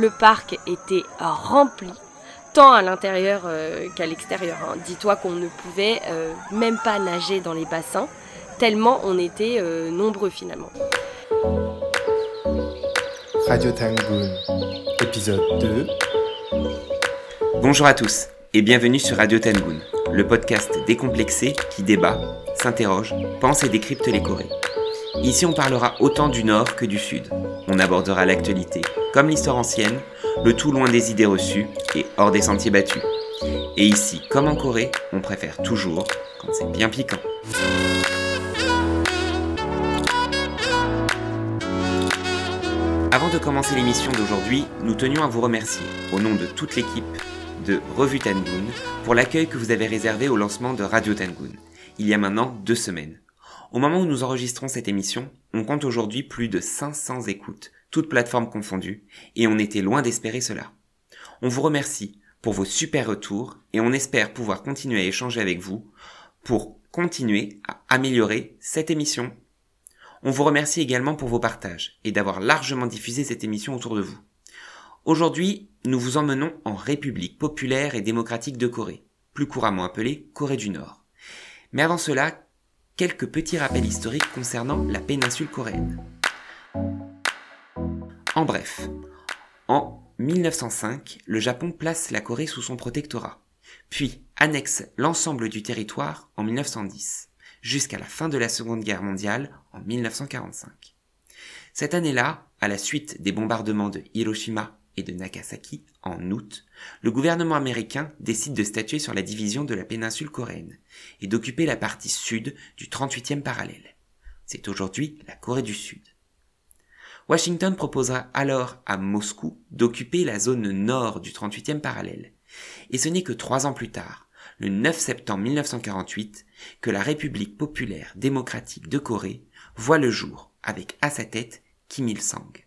Le parc était rempli, tant à l'intérieur euh, qu'à l'extérieur. Hein. Dis-toi qu'on ne pouvait euh, même pas nager dans les bassins, tellement on était euh, nombreux finalement. Radio Tangoon, épisode 2. Bonjour à tous et bienvenue sur Radio Tangoon, le podcast décomplexé qui débat, s'interroge, pense et décrypte les Corées. Ici, on parlera autant du Nord que du Sud. On abordera l'actualité, comme l'histoire ancienne, le tout loin des idées reçues et hors des sentiers battus. Et ici, comme en Corée, on préfère toujours quand c'est bien piquant. Avant de commencer l'émission d'aujourd'hui, nous tenions à vous remercier, au nom de toute l'équipe de Revue Tangoon, pour l'accueil que vous avez réservé au lancement de Radio Tangoon, il y a maintenant deux semaines. Au moment où nous enregistrons cette émission, on compte aujourd'hui plus de 500 écoutes, toutes plateformes confondues, et on était loin d'espérer cela. On vous remercie pour vos super retours et on espère pouvoir continuer à échanger avec vous pour continuer à améliorer cette émission. On vous remercie également pour vos partages et d'avoir largement diffusé cette émission autour de vous. Aujourd'hui, nous vous emmenons en République populaire et démocratique de Corée, plus couramment appelée Corée du Nord. Mais avant cela, quelques petits rappels historiques concernant la péninsule coréenne. En bref, en 1905, le Japon place la Corée sous son protectorat, puis annexe l'ensemble du territoire en 1910, jusqu'à la fin de la Seconde Guerre mondiale en 1945. Cette année-là, à la suite des bombardements de Hiroshima et de Nagasaki en août, le gouvernement américain décide de statuer sur la division de la péninsule coréenne et d'occuper la partie sud du 38e parallèle. C'est aujourd'hui la Corée du Sud. Washington proposera alors à Moscou d'occuper la zone nord du 38e parallèle. Et ce n'est que trois ans plus tard, le 9 septembre 1948, que la République populaire démocratique de Corée voit le jour avec à sa tête Kim Il-sung.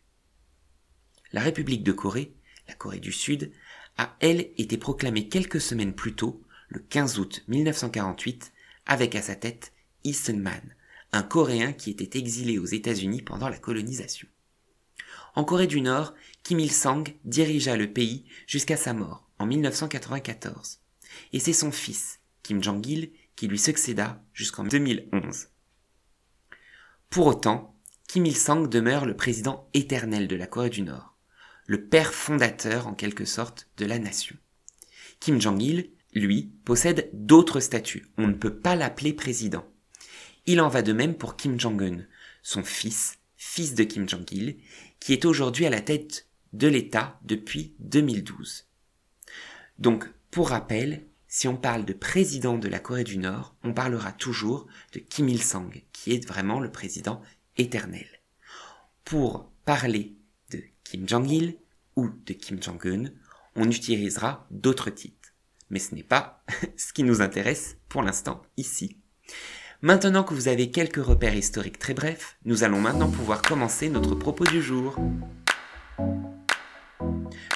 La République de Corée, la Corée du Sud, a elle été proclamée quelques semaines plus tôt, le 15 août 1948, avec à sa tête Lee man un Coréen qui était exilé aux États-Unis pendant la colonisation. En Corée du Nord, Kim Il-sung dirigea le pays jusqu'à sa mort en 1994. Et c'est son fils, Kim Jong-il, qui lui succéda jusqu'en 2011. Pour autant, Kim Il-sung demeure le président éternel de la Corée du Nord le père fondateur en quelque sorte de la nation. Kim Jong-il, lui, possède d'autres statuts. On ne peut pas l'appeler président. Il en va de même pour Kim Jong-un, son fils, fils de Kim Jong-il, qui est aujourd'hui à la tête de l'État depuis 2012. Donc, pour rappel, si on parle de président de la Corée du Nord, on parlera toujours de Kim Il-sung, qui est vraiment le président éternel. Pour parler Kim Jong-il ou de Kim Jong-un, on utilisera d'autres titres. Mais ce n'est pas ce qui nous intéresse pour l'instant ici. Maintenant que vous avez quelques repères historiques très brefs, nous allons maintenant pouvoir commencer notre propos du jour.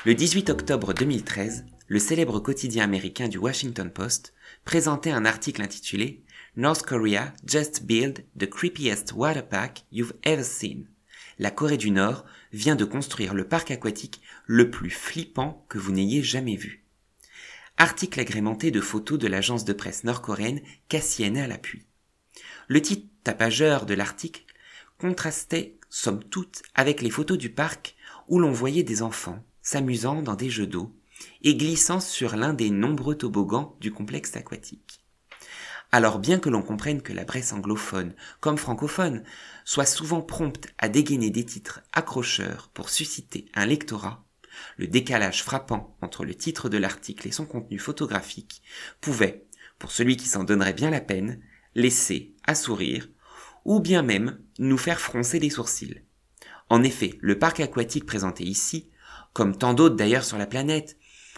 Le 18 octobre 2013, le célèbre quotidien américain du Washington Post présentait un article intitulé North Korea just built the creepiest water park you've ever seen la Corée du Nord vient de construire le parc aquatique le plus flippant que vous n'ayez jamais vu. Article agrémenté de photos de l'agence de presse nord-coréenne KCNA à l'appui. Le titre tapageur de l'article contrastait, somme toute, avec les photos du parc où l'on voyait des enfants s'amusant dans des jeux d'eau et glissant sur l'un des nombreux toboggans du complexe aquatique. Alors bien que l'on comprenne que la presse anglophone, comme francophone, soit souvent prompte à dégainer des titres accrocheurs pour susciter un lectorat, le décalage frappant entre le titre de l'article et son contenu photographique pouvait, pour celui qui s'en donnerait bien la peine, laisser à sourire, ou bien même nous faire froncer les sourcils. En effet, le parc aquatique présenté ici, comme tant d'autres d'ailleurs sur la planète,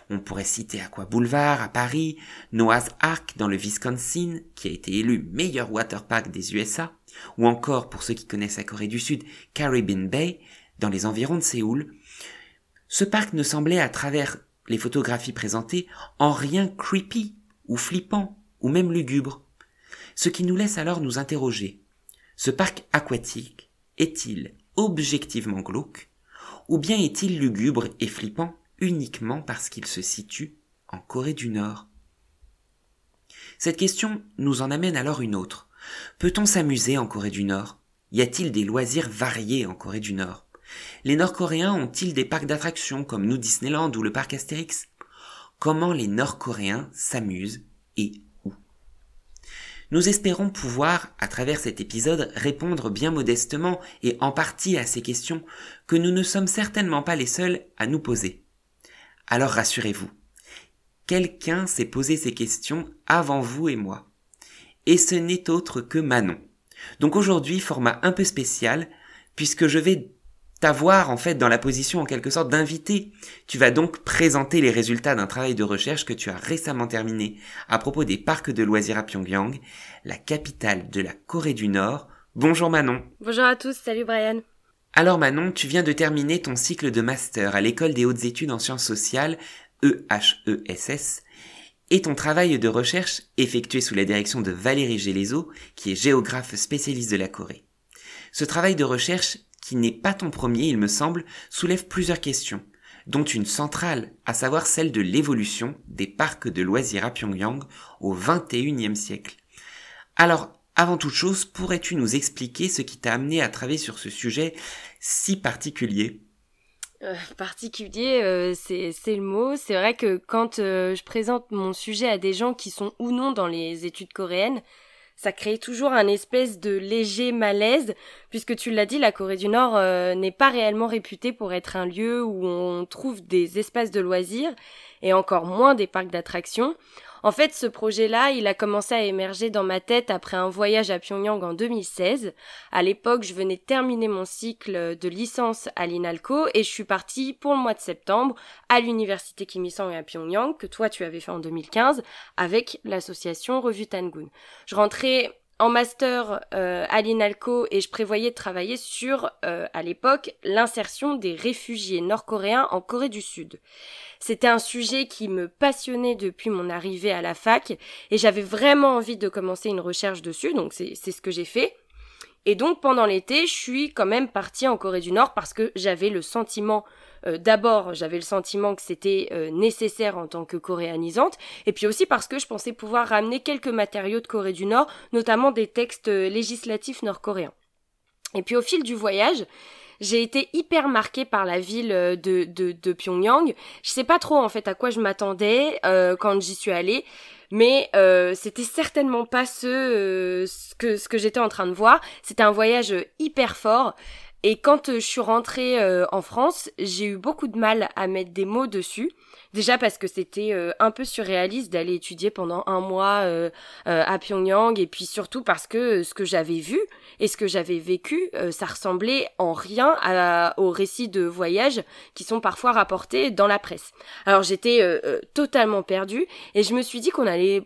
on pourrait citer Aqua Boulevard à Paris, Noah's Ark dans le Wisconsin, qui a été élu meilleur waterpark des USA, ou encore, pour ceux qui connaissent la Corée du Sud, Caribbean Bay, dans les environs de Séoul. Ce parc ne semblait, à travers les photographies présentées, en rien creepy, ou flippant, ou même lugubre. Ce qui nous laisse alors nous interroger. Ce parc aquatique est-il objectivement glauque Ou bien est-il lugubre et flippant uniquement parce qu'il se situe en Corée du Nord? Cette question nous en amène alors une autre. Peut-on s'amuser en Corée du Nord? Y a-t-il des loisirs variés en Corée du Nord? Les Nord-Coréens ont-ils des parcs d'attractions comme nous Disneyland ou le parc Astérix? Comment les Nord-Coréens s'amusent et Nous espérons pouvoir, à travers cet épisode, répondre bien modestement et en partie à ces questions que nous ne sommes certainement pas les seuls à nous poser. Alors rassurez-vous, quelqu'un s'est posé ces questions avant vous et moi et ce n'est autre que Manon. Donc aujourd'hui, format un peu spécial, puisque je vais t'avoir en fait dans la position en quelque sorte d'invité. Tu vas donc présenter les résultats d'un travail de recherche que tu as récemment terminé à propos des parcs de loisirs à Pyongyang, la capitale de la Corée du Nord. Bonjour Manon. Bonjour à tous, salut Brian. Alors Manon, tu viens de terminer ton cycle de master à l'école des hautes études en sciences sociales, EHESS, et ton travail de recherche effectué sous la direction de Valérie Gélézo, qui est géographe spécialiste de la Corée. Ce travail de recherche, qui n'est pas ton premier il me semble, soulève plusieurs questions, dont une centrale, à savoir celle de l'évolution des parcs de loisirs à Pyongyang au XXIe siècle. Alors, avant toute chose, pourrais-tu nous expliquer ce qui t'a amené à travailler sur ce sujet si particulier? Euh, particulier, euh, c'est le mot. C'est vrai que quand euh, je présente mon sujet à des gens qui sont ou non dans les études coréennes, ça crée toujours un espèce de léger malaise, puisque tu l'as dit, la Corée du Nord n'est pas réellement réputée pour être un lieu où on trouve des espaces de loisirs, et encore moins des parcs d'attractions. En fait, ce projet-là, il a commencé à émerger dans ma tête après un voyage à Pyongyang en 2016. À l'époque, je venais terminer mon cycle de licence à l'INALCO et je suis partie pour le mois de septembre à l'université Kim Il-sung à Pyongyang, que toi tu avais fait en 2015, avec l'association Revue Tangoon. Je rentrais en master euh, à l'INALCO et je prévoyais de travailler sur, euh, à l'époque, l'insertion des réfugiés nord-coréens en Corée du Sud. C'était un sujet qui me passionnait depuis mon arrivée à la fac et j'avais vraiment envie de commencer une recherche dessus, donc c'est ce que j'ai fait. Et donc pendant l'été, je suis quand même partie en Corée du Nord parce que j'avais le sentiment, euh, d'abord j'avais le sentiment que c'était euh, nécessaire en tant que coréanisante, et puis aussi parce que je pensais pouvoir ramener quelques matériaux de Corée du Nord, notamment des textes euh, législatifs nord-coréens. Et puis au fil du voyage, j'ai été hyper marquée par la ville euh, de, de, de, Pyongyang. Je sais pas trop en fait à quoi je m'attendais euh, quand j'y suis allée, mais euh, c'était certainement pas ce, euh, ce que, ce que j'étais en train de voir. C'était un voyage hyper fort. Et quand je suis rentrée en France, j'ai eu beaucoup de mal à mettre des mots dessus. Déjà parce que c'était euh, un peu surréaliste d'aller étudier pendant un mois euh, euh, à Pyongyang et puis surtout parce que ce que j'avais vu et ce que j'avais vécu, ça ressemblait en rien à, aux récits de voyage qui sont parfois rapportés dans la presse. Alors j'étais totalement perdue et je me suis dit qu'on allait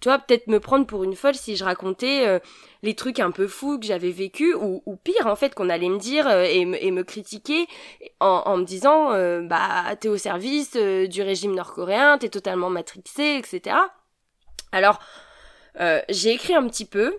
tu vois, peut-être me prendre pour une folle si je racontais euh, les trucs un peu fous que j'avais vécu ou, ou, pire en fait qu'on allait me dire euh, et, et, me critiquer en, en me disant euh, bah t'es au service du régime nord-coréen, t'es totalement matrixé, etc. Alors j'ai écrit un petit peu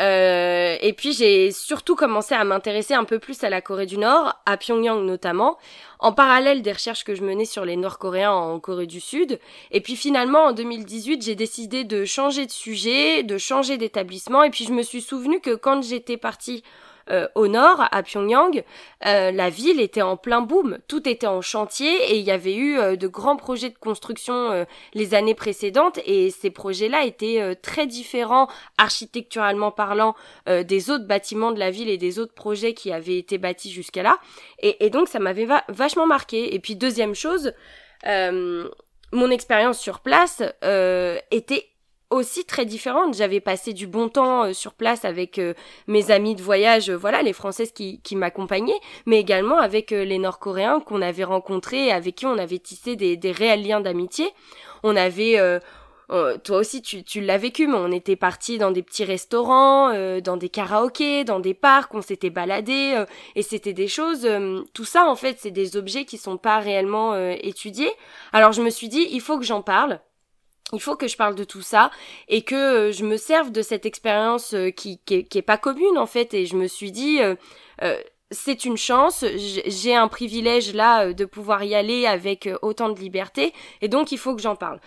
euh, et puis j'ai surtout commencé à m'intéresser un peu plus à la Corée du Nord, à Pyongyang notamment, en parallèle des recherches que je menais sur les Nord-Coréens en Corée du Sud. Et puis finalement, en 2018, j'ai décidé de changer de sujet, de changer d'établissement. Et puis je me suis souvenu que quand j'étais partie euh, au nord, à Pyongyang, euh, la ville était en plein boom, tout était en chantier et il y avait eu euh, de grands projets de construction les années précédentes et ces projets-là étaient très différents architecturalement parlant des autres bâtiments de la ville et des autres projets qui avaient été bâtis jusqu'à là. Et, donc ça m'avait vachement marqué. Et puis deuxième chose, mon expérience sur place était aussi très différente. J'avais passé du bon temps euh, sur place avec euh, mes amis de voyage, euh, voilà, les Françaises qui, qui m'accompagnaient, mais également avec les Nord-Coréens qu'on avait rencontrés, avec qui on avait tissé des, des réels liens d'amitié. On avait, toi aussi tu, tu l'as vécu, mais on était partis dans des petits restaurants, dans des karaokés, dans des parcs, on s'était baladés, et c'était des choses, tout ça en fait, c'est des objets qui sont pas réellement étudiés. Alors je me suis dit, il faut que j'en parle il faut que je parle de tout ça et que euh, je me serve de cette expérience euh, qui, qui, est, pas commune en fait. Et je me suis dit euh, c'est une chance, j'ai un privilège là de pouvoir y aller avec autant de liberté, et donc il faut que j'en parle.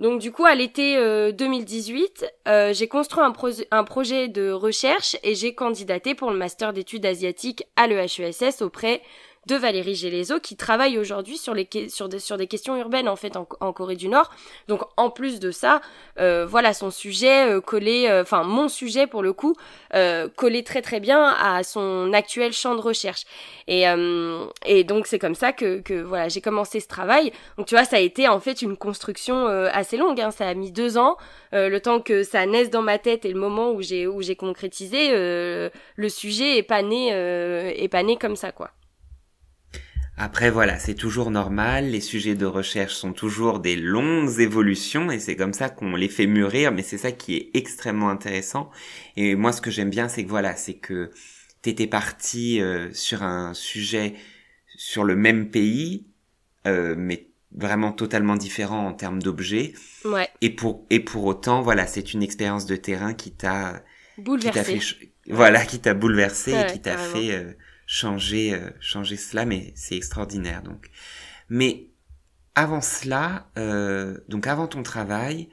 Donc du coup, à l'été 2018, j'ai construit un, un, projet de recherche et j'ai candidaté pour le master d'études asiatiques à l'EHESS auprès de Valérie Gélézo qui travaille aujourd'hui sur, sur, des, sur des questions urbaines en fait en, Corée du Nord. Donc en plus de ça, euh, voilà son sujet euh, collé, euh, enfin mon sujet pour le coup, collé très très bien à son actuel champ de recherche. Et, et donc c'est comme ça que, que voilà j'ai commencé ce travail. Donc tu vois ça a été en fait une construction assez longue. Hein. Ça a mis deux ans, le temps que ça naisse dans ma tête et le moment où j'ai où j'ai concrétisé le sujet est pas né est pas né comme ça quoi. Après voilà, c'est toujours normal, les sujets de recherche sont toujours des longues évolutions et c'est comme ça qu'on les fait mûrir, mais c'est ça qui est extrêmement intéressant. Et moi ce que j'aime bien c'est que voilà, c'est que t'étais parti euh, sur un sujet sur le même pays, euh, mais vraiment totalement différent en termes d'objets. Ouais. Et pour et pour autant voilà, c'est une expérience de terrain qui t'a bouleversé. voilà, qui t'a bouleversé et qui t'a fait euh, changer euh, changer cela mais c'est extraordinaire donc. Mais avant cela euh, donc avant ton travail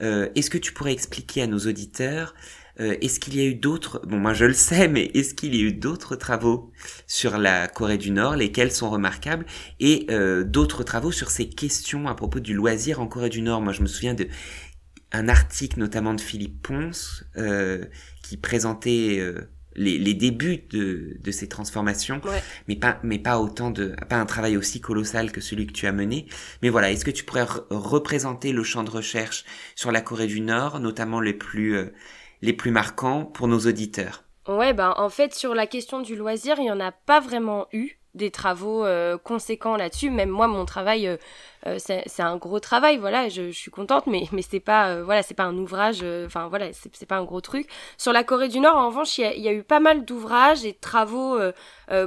euh, est-ce que tu pourrais expliquer à nos auditeurs est-ce qu'il y a eu d'autres bon moi je le sais mais est-ce qu'il y a eu d'autres travaux sur la Corée du Nord lesquels sont remarquables et d'autres travaux sur ces questions à propos du loisir en Corée du Nord? Moi je me souviens de un article notamment de Philippe Ponce qui présentait les, les débuts de, de ces transformations, mais pas mais pas autant de pas un travail aussi colossal que celui que tu as mené. Mais voilà, est-ce que tu pourrais représenter le champ de recherche sur la Corée du Nord, notamment les plus euh, les plus marquants pour nos auditeurs? Ouais, ben en fait sur la question du loisir, il y en a pas vraiment eu des travaux euh, conséquents là-dessus. Même moi, mon travail euh, c'est un gros travail, voilà, je, suis contente, mais, mais c'est pas, euh, voilà, c'est pas un ouvrage, euh, enfin voilà, c'est pas un gros truc. Sur la Corée du Nord, en revanche, il y a, eu pas mal d'ouvrages et de travaux,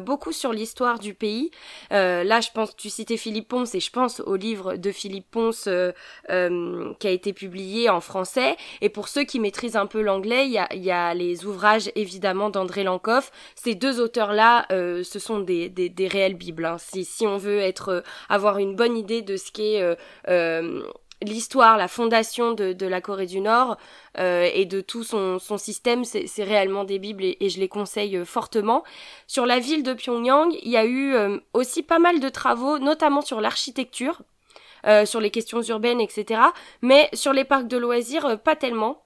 beaucoup sur l'histoire du pays. là, je pense, tu citais Philippe Ponce, et je pense au livre de Philippe Ponce qui a été publié en français. Et pour ceux qui maîtrisent un peu l'anglais, il y a, les ouvrages évidemment d'André Lankoff. Ces deux auteurs-là, ce sont des, des, des réelles bibles. Hein. Si, si on veut être, avoir une bonne idée de ce qui est euh, euh, l'histoire, la fondation de, la Corée du Nord euh, et de tout son, système, c'est réellement des bibles et, je les conseille fortement. Sur la ville de Pyongyang, il y a eu aussi pas mal de travaux, notamment sur l'architecture, sur les questions urbaines, etc. Mais sur les parcs de loisirs, pas tellement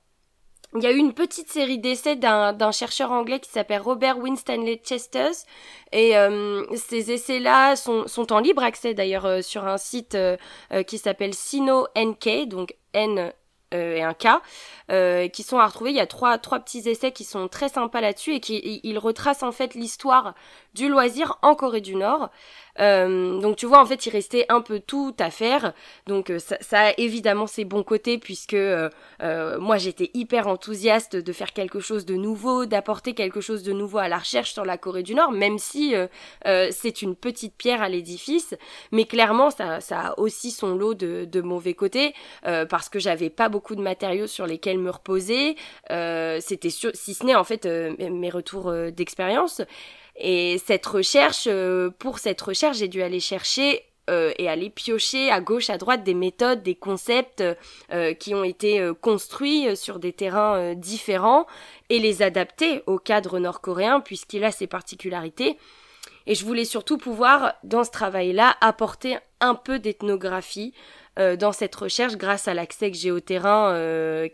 il y a eu une petite série d'essais d'un chercheur anglais qui s'appelle Robert Winstanley Chesters et euh, ces essais-là sont, en libre accès d'ailleurs euh, sur un site euh, qui s'appelle Sino NK donc N et un K qui sont à retrouver. Il y a trois, trois petits essais qui sont très sympas là-dessus et qui ils retracent en fait l'histoire du loisir en Corée du Nord. Euh, donc tu vois, en fait, il restait un peu tout à faire. Donc euh, ça, ça, a évidemment ses bons côtés puisque euh, moi j'étais hyper enthousiaste de faire quelque chose de nouveau, d'apporter quelque chose de nouveau à la recherche sur la Corée du Nord, même si c'est une petite pierre à l'édifice. Mais clairement, ça, ça, a aussi son lot de, de mauvais côtés parce que j'avais pas beaucoup de matériaux sur lesquels me reposer. C'était si ce n'est en fait mes retours d'expérience. Et cette recherche, euh, pour cette recherche, j'ai dû aller chercher euh, et aller piocher à gauche, à droite des méthodes, des concepts euh, qui ont été construits sur des terrains différents et les adapter au cadre nord-coréen puisqu'il a ses particularités. Et je voulais surtout pouvoir, dans ce travail-là, apporter un peu d'ethnographie, euh, dans cette recherche grâce à l'accès que j'ai au terrain euh,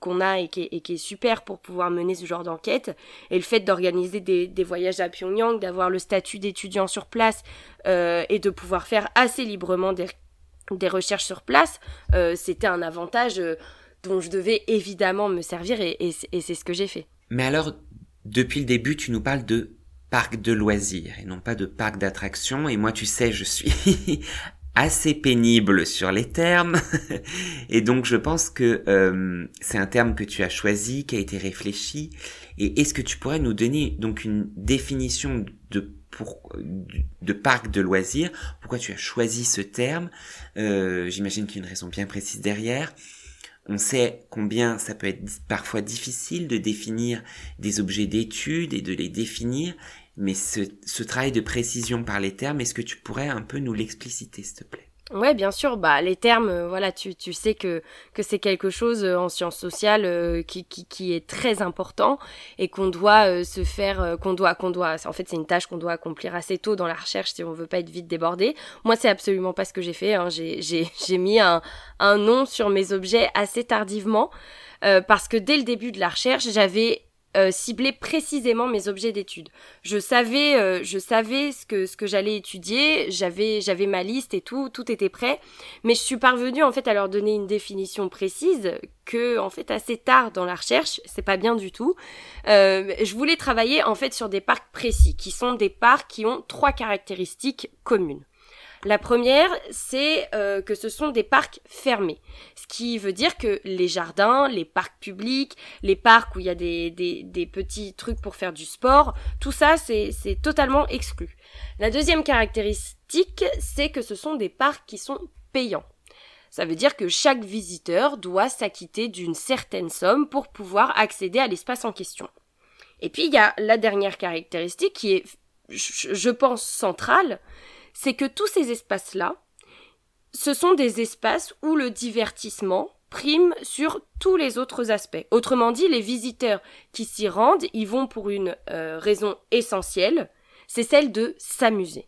qu'on a et qui, est, super pour pouvoir mener ce genre d'enquête. Et le fait d'organiser des, voyages à Pyongyang, d'avoir le statut d'étudiant sur place euh, et de pouvoir faire assez librement des, recherches sur place, c'était un avantage dont je devais évidemment me servir et c'est ce que j'ai fait. Mais alors, depuis le début, tu nous parles de parc de loisirs et non pas de parc d'attractions. Et moi, tu sais, je suis assez pénible sur les termes. et donc je pense que euh, c'est un terme que tu as choisi, qui a été réfléchi. Et est-ce que tu pourrais nous donner donc une définition de pour, de parc de loisirs? Pourquoi tu as choisi ce terme? Euh, J'imagine qu'il y a une raison bien précise derrière. On sait combien ça peut être parfois difficile de définir des objets d'étude et de les définir. Mais ce, travail de précision par les termes, est-ce que tu pourrais un peu nous l'expliciter, s'il te plaît? Ouais, bien sûr. Bah, les termes, euh, voilà, tu, tu sais que que c'est quelque chose euh, en sciences sociales euh, qui, qui, qui est très important et qu'on doit se faire, qu'on doit qu'on doit. En fait, c'est une tâche qu'on doit accomplir assez tôt dans la recherche si on veut pas être vite débordé. Moi, c'est absolument pas ce que j'ai fait. Hein. J'ai j'ai j'ai mis un un nom sur mes objets assez tardivement parce que dès le début de la recherche, j'avais euh, cibler précisément mes objets d'études. Je savais, euh, je savais ce que ce que j'allais étudier. J'avais j'avais ma liste et tout, tout était prêt. Mais je suis parvenue en fait à leur donner une définition précise que en fait assez tard dans la recherche, c'est pas bien du tout. Euh, je voulais travailler en fait sur des parcs précis, qui sont des parcs qui ont trois caractéristiques communes. La première, c'est euh, que ce sont des parcs fermés, ce qui veut dire que les jardins, les parcs publics, les parcs où il y a des, des, petits trucs pour faire du sport, tout ça, c'est totalement exclu. La deuxième caractéristique, c'est que ce sont des parcs qui sont payants. Ça veut dire que chaque visiteur doit s'acquitter d'une certaine somme pour pouvoir accéder à l'espace en question. Et puis il y a la dernière caractéristique qui est, je pense, centrale, c'est que tous ces espaces-là, ce sont des espaces où le divertissement prime sur tous les autres aspects. Autrement dit, les visiteurs qui s'y rendent, ils vont pour une euh, raison essentielle, c'est celle de s'amuser.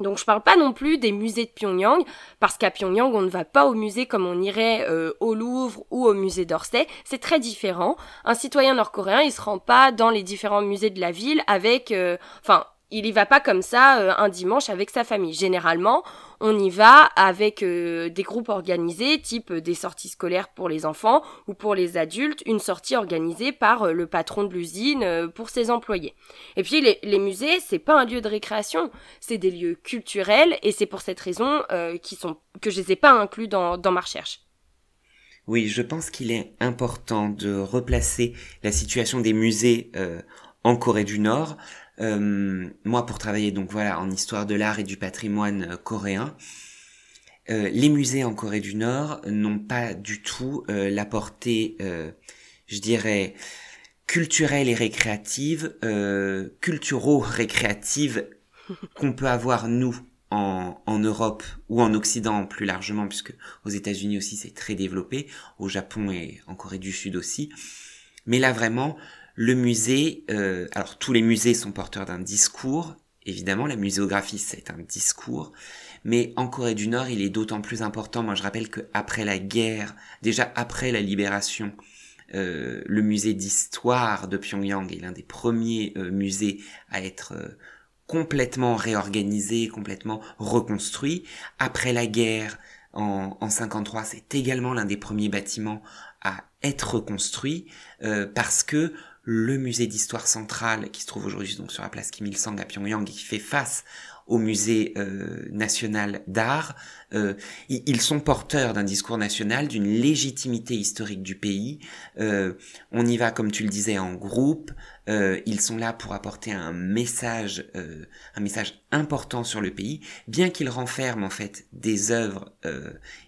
Donc je parle pas non plus des musées de Pyongyang, parce qu'à Pyongyang on ne va pas au musée comme on irait euh, au Louvre ou au musée d'Orsay, c'est très différent. Un citoyen nord-coréen il se rend pas dans les différents musées de la ville avec, euh, il y va pas comme ça euh, un dimanche avec sa famille. Généralement, on y va avec euh, des groupes organisés, type des sorties scolaires pour les enfants ou pour les adultes, une sortie organisée par euh, le patron de l'usine pour ses employés. Et puis les, les musées, c'est pas un lieu de récréation, c'est des lieux culturels et c'est pour cette raison qui sont que je les ai pas inclus dans, dans ma recherche. Oui, je pense qu'il est important de replacer la situation des musées en Corée du Nord euh, moi, pour travailler donc voilà en histoire de l'art et du patrimoine euh, coréen, euh, les musées en Corée du Nord n'ont pas du tout la portée, je dirais, culturelle et récréative, culturo-récréative qu'on peut avoir nous en, en, Europe ou en Occident plus largement, puisque aux États-Unis aussi c'est très développé, au Japon et en Corée du Sud aussi. Mais là vraiment, le musée, euh, alors tous les musées sont porteurs d'un discours, évidemment, la muséographie c'est un discours, mais en Corée du Nord il est d'autant plus important, moi je rappelle qu'après la guerre, déjà après la libération, euh, le musée d'histoire de Pyongyang est l'un des premiers euh, musées à être complètement réorganisé, complètement reconstruit. Après la guerre, en, en 53, c'est également l'un des premiers bâtiments à être reconstruit parce que le musée d'histoire centrale qui se trouve aujourd'hui donc sur la place Kim Il-sung à Pyongyang et qui fait face au musée euh, national d'art, euh, ils sont porteurs d'un discours national, d'une légitimité historique du pays. Euh, on y va, comme tu le disais, en groupe. ils sont là pour apporter un message, un message important sur le pays, bien qu'ils renferment en fait des œuvres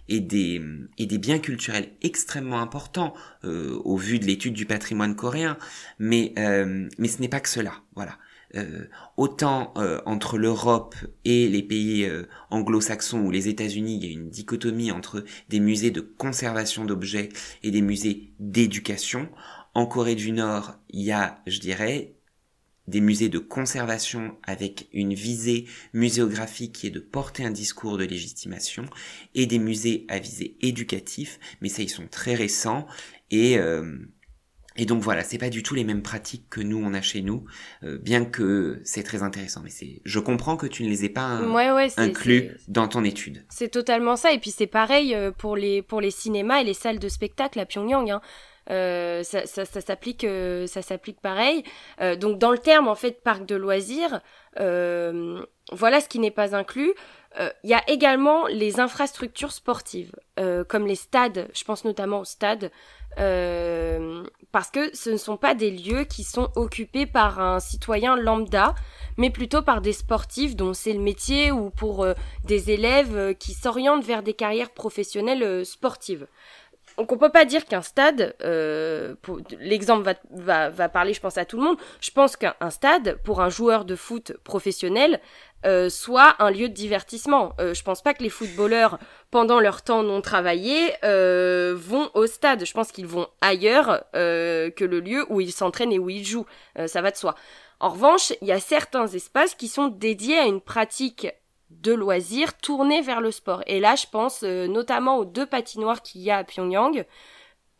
et des et des biens culturels extrêmement importants au vu de l'étude du patrimoine coréen. Mais mais ce n'est pas que cela. Voilà. Euh, autant euh, entre l'Europe et les pays euh, anglo-saxons ou les États-Unis, il y a une dichotomie entre des musées de conservation d'objets et des musées d'éducation. En Corée du Nord, il y a, je dirais, des musées de conservation avec une visée muséographique qui est de porter un discours de légitimation et des musées à visée éducatif, mais ça ils sont très récents et et donc voilà, c'est pas du tout les mêmes pratiques que nous on a chez nous, euh, bien que c'est très intéressant. Mais c'est, je comprends que tu ne les aies pas inclus dans ton étude. C'est totalement ça. Et puis c'est pareil euh, pour les pour les cinémas et les salles de spectacle à Pyongyang. Hein. Euh, ça, ça, s'applique pareil. donc dans le terme en fait parc de loisirs, voilà ce qui n'est pas inclus. Il y a également les infrastructures sportives, comme les stades. Je pense notamment aux stades. Euh, parce que ce ne sont pas des lieux qui sont occupés par un citoyen lambda, mais plutôt par des sportifs dont c'est le métier ou pour euh, des élèves euh, qui s'orientent vers des carrières professionnelles sportives. Donc on peut pas dire qu'un stade, euh, l'exemple va, parler, je pense, à tout le monde. Je pense qu'un stade, pour un joueur de foot professionnel, euh, soit un lieu de divertissement. Euh, je pense pas que les footballeurs, pendant leur temps non travaillé, euh, vont au stade. Je pense qu'ils vont ailleurs euh, que le lieu où ils s'entraînent et où ils jouent. ça va de soi. En revanche, il y a certains espaces qui sont dédiés à une pratique de loisirs tournés vers le sport. Et là, je pense euh, notamment aux deux patinoires qu'il y a à Pyongyang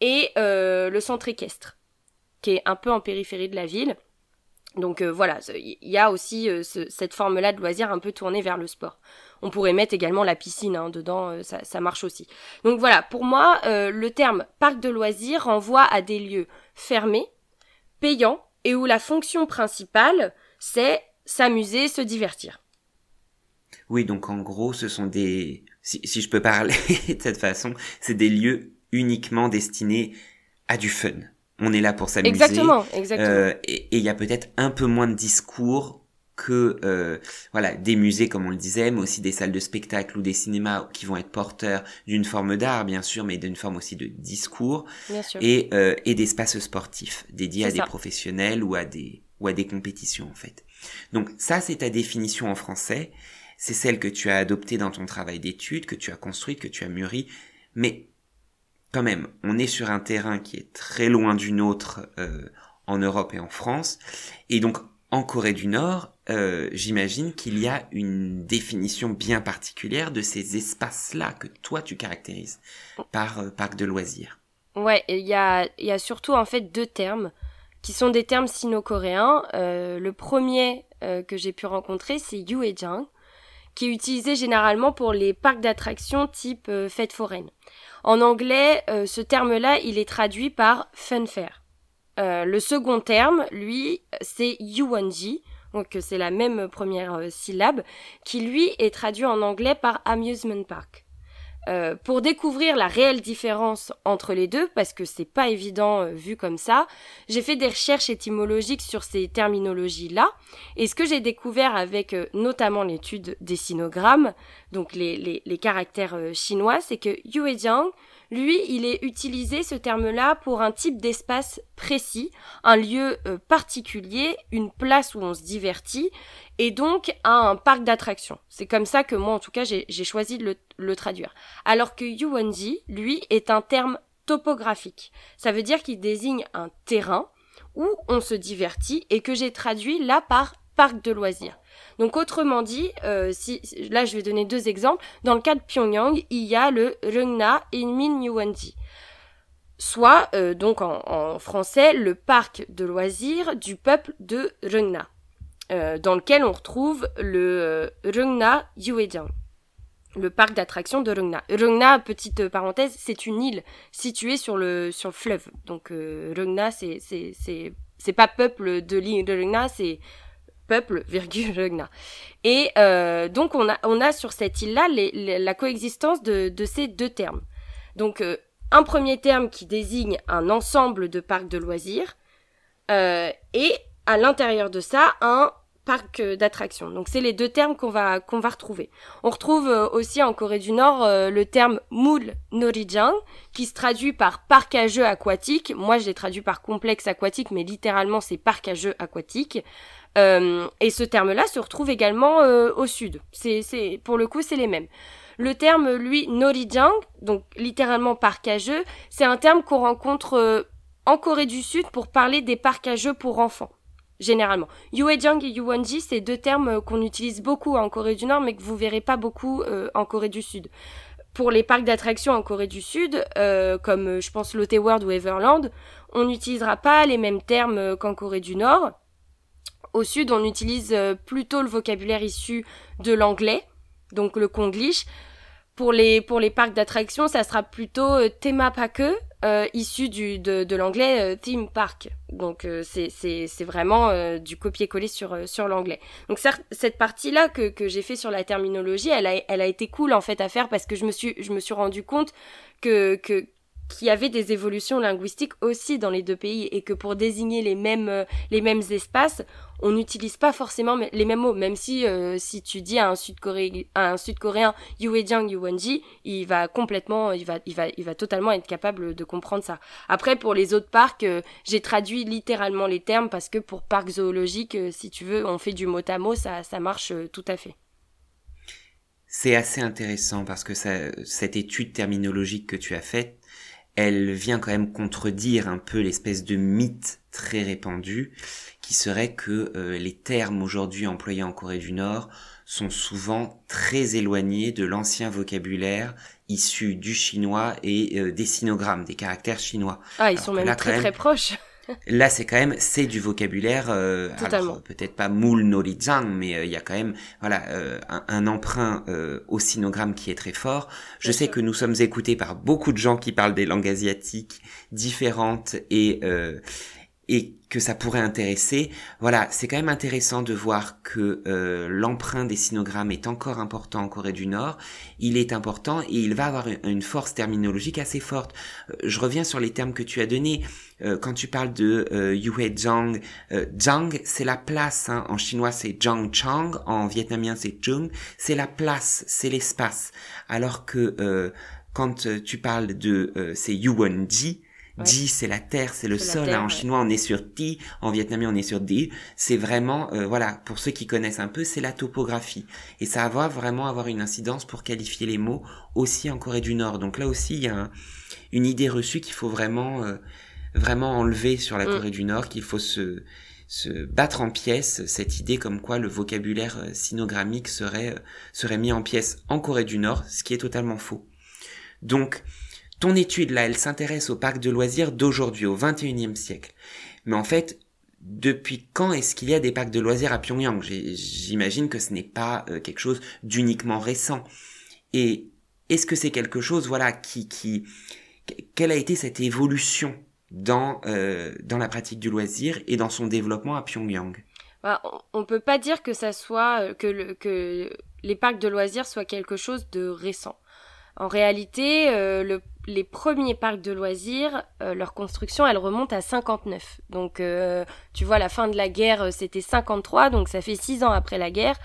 et euh, le centre équestre, qui est un peu en périphérie de la ville. Donc euh, voilà, il y a aussi cette forme-là de loisirs un peu tournée vers le sport. On pourrait mettre également la piscine hein, dedans, ça, ça, marche aussi. Donc voilà, pour moi, le terme parc de loisirs renvoie à des lieux fermés, payants, et où la fonction principale, c'est s'amuser, se divertir. Oui, donc en gros, ce sont des, si, si je peux parler de cette façon, c'est des lieux uniquement destinés à du fun. On est là pour s'amuser. Exactement, exactement. Euh, et il y a peut-être un peu moins de discours que euh, voilà des musées comme on le disait, mais aussi des salles de spectacle ou des cinémas qui vont être porteurs d'une forme d'art bien sûr, mais d'une forme aussi de discours bien sûr. et euh, et d'espaces sportifs dédiés à des professionnels ou à des ou à des compétitions en fait. Donc ça c'est ta définition en français c'est celle que tu as adoptée dans ton travail d'études, que tu as construite, que tu as mûrie, mais quand même, on est sur un terrain qui est très loin du nôtre euh, en Europe et en France, et donc en Corée du Nord, euh, j'imagine qu'il y a une définition bien particulière de ces espaces-là que toi tu caractérises par euh, parc de loisirs. Ouais, il y a, y a surtout en fait deux termes qui sont des termes sino-coréens. le premier que j'ai pu rencontrer, c'est Yuejang, qui est utilisé généralement pour les parcs d'attractions type euh, fête foraine. En anglais, euh, ce terme-là, il est traduit par funfair. Euh, le second terme, lui, c'est yuanji, donc c'est la même première syllabe, qui lui est traduit en anglais par amusement park. Euh, pour découvrir la réelle différence entre les deux, parce que c'est pas évident euh, vu comme ça, j'ai fait des recherches étymologiques sur ces terminologies-là, et ce que j'ai découvert avec euh, notamment l'étude des sinogrammes, donc les, les caractères chinois, c'est que Yuejiang lui, il est utilisé ce terme-là pour un type d'espace précis, un lieu euh, particulier, une place où on se divertit, et donc un parc d'attractions. C'est comme ça que moi, en tout cas, j'ai choisi de le, traduire. Alors que Yuanji, lui, est un terme topographique. Ça veut dire qu'il désigne un terrain où on se divertit et que j'ai traduit là par parc de loisirs. Donc autrement dit, euh, là je vais donner deux exemples. Dans le cas de Pyongyang, il y a le Rungna Inmin Yuanji, soit euh, donc en, français le parc de loisirs du peuple de Rungna, euh, dans lequel on retrouve le Rungna Yuejiang le parc d'attractions de Rungna. Rungna, petite parenthèse, c'est une île située sur le fleuve. Donc euh, c'est pas peuple de l'île de c'est peuple, virgule. Et euh, donc on a, on a sur cette île-là la coexistence de, de, ces deux termes. Donc euh, un premier terme qui désigne un ensemble de parcs de loisirs euh, et à l'intérieur de ça un parc d'attractions. Donc c'est les deux termes qu'on va qu'on va retrouver. On retrouve aussi en Corée du Nord le terme Mul Norijang qui se traduit par parc à jeux aquatique. Moi je l'ai traduit par complexe aquatique mais littéralement c'est parc à jeux aquatique. Euh, et ce terme-là se retrouve également euh, au sud. C'est, pour le coup, c'est les mêmes. Le terme, lui, Norijang, donc littéralement parc à jeux, c'est un terme qu'on rencontre euh, en Corée du Sud pour parler des parcs à jeux pour enfants, généralement. Yuejang et Yuwonji, c'est deux termes qu'on utilise beaucoup en Corée du Nord, mais que vous verrez pas beaucoup en Corée du Sud. Pour les parcs d'attractions en Corée du Sud, comme je pense Lotte World ou Everland, on n'utilisera pas les mêmes termes qu'en Corée du Nord. Au sud, on utilise euh, plutôt le vocabulaire issu de l'anglais, donc le konglish. Pour les, pour les parcs d'attractions, ça sera plutôt euh, thema park, euh, issu du, de, l'anglais theme park. Donc c'est vraiment du copier-coller sur, sur l'anglais. Donc cette partie-là que, que j'ai fait sur la terminologie, elle a, elle a été cool en fait à faire parce que je me suis, je me suis rendu compte que, que qu'il y avait des évolutions linguistiques aussi dans les deux pays et que pour désigner les mêmes euh, les mêmes espaces, on n'utilise pas forcément les mêmes mots. Même si euh, si tu dis à un Sud-Coréen un Sud-coréen Yuejang Yuwonji, il va complètement il va il va il va totalement être capable de comprendre ça. Après pour les autres parcs, euh, j'ai traduit littéralement les termes parce que pour parc zoologique, si tu veux, on fait du mot à mot, ça ça marche tout à fait. C'est assez intéressant parce que ça, cette étude terminologique que tu as faite, elle vient quand même contredire un peu l'espèce de mythe très répandu qui serait que euh, les termes aujourd'hui employés en Corée du Nord sont souvent très éloignés de l'ancien vocabulaire issu du chinois et euh, des sinogrammes, des caractères chinois. Ah, ils sont même très très proches. Là, c'est quand même, c'est du vocabulaire, euh, peut-être pas moule norizang, mais euh, il y a quand même, voilà, euh, un, emprunt euh, au sinogramme qui est très fort. Je sais que nous sommes écoutés par beaucoup de gens qui parlent des langues asiatiques différentes et et que ça pourrait intéresser. Voilà, c'est quand même intéressant de voir que euh, l'emprunt des sinogrammes est encore important en Corée du Nord. Il est important et il va avoir une force terminologique assez forte. Euh, je reviens sur les termes que tu as donnés. Euh, quand tu parles de euh, Yue Zhang, Zhang c'est la place. Hein. En chinois c'est Zhang Chang, en vietnamien c'est Zhung. C'est la place, c'est l'espace. Alors que quand tu parles de c'est Yuan Ji, Di, c'est la terre, c'est le sol. Hein. En chinois, on est sur Ti. En vietnamien, on est sur Di. C'est vraiment, euh, voilà, pour ceux qui connaissent un peu, c'est la topographie. Et ça va vraiment avoir une incidence pour qualifier les mots aussi en Corée du Nord. Donc là aussi, il y a une idée reçue qu'il faut vraiment, euh, vraiment enlever sur la mm. Corée du Nord, qu'il faut se, se battre en pièces cette idée comme quoi le vocabulaire euh, sinogrammique serait, serait mis en pièces en Corée du Nord, ce qui est totalement faux. Donc, ton étude, là, elle s'intéresse au parc de loisirs d'aujourd'hui, au 21e siècle. Mais en fait, depuis quand est-ce qu'il y a des parcs de loisirs à Pyongyang? J'imagine que ce n'est pas euh, quelque chose d'uniquement récent. Et est-ce que c'est quelque chose, voilà, qui, qui, quelle a été cette évolution dans euh, dans la pratique du loisir et dans son développement à Pyongyang? Bah, On peut pas dire que ça soit euh, que, le, que les parcs de loisirs soient quelque chose de récent. En réalité, le, les premiers parcs de loisirs, euh, leur construction, elle remonte à 59. Donc, euh, tu vois, la fin de la guerre, euh, c'était 53, donc ça fait six ans après la guerre.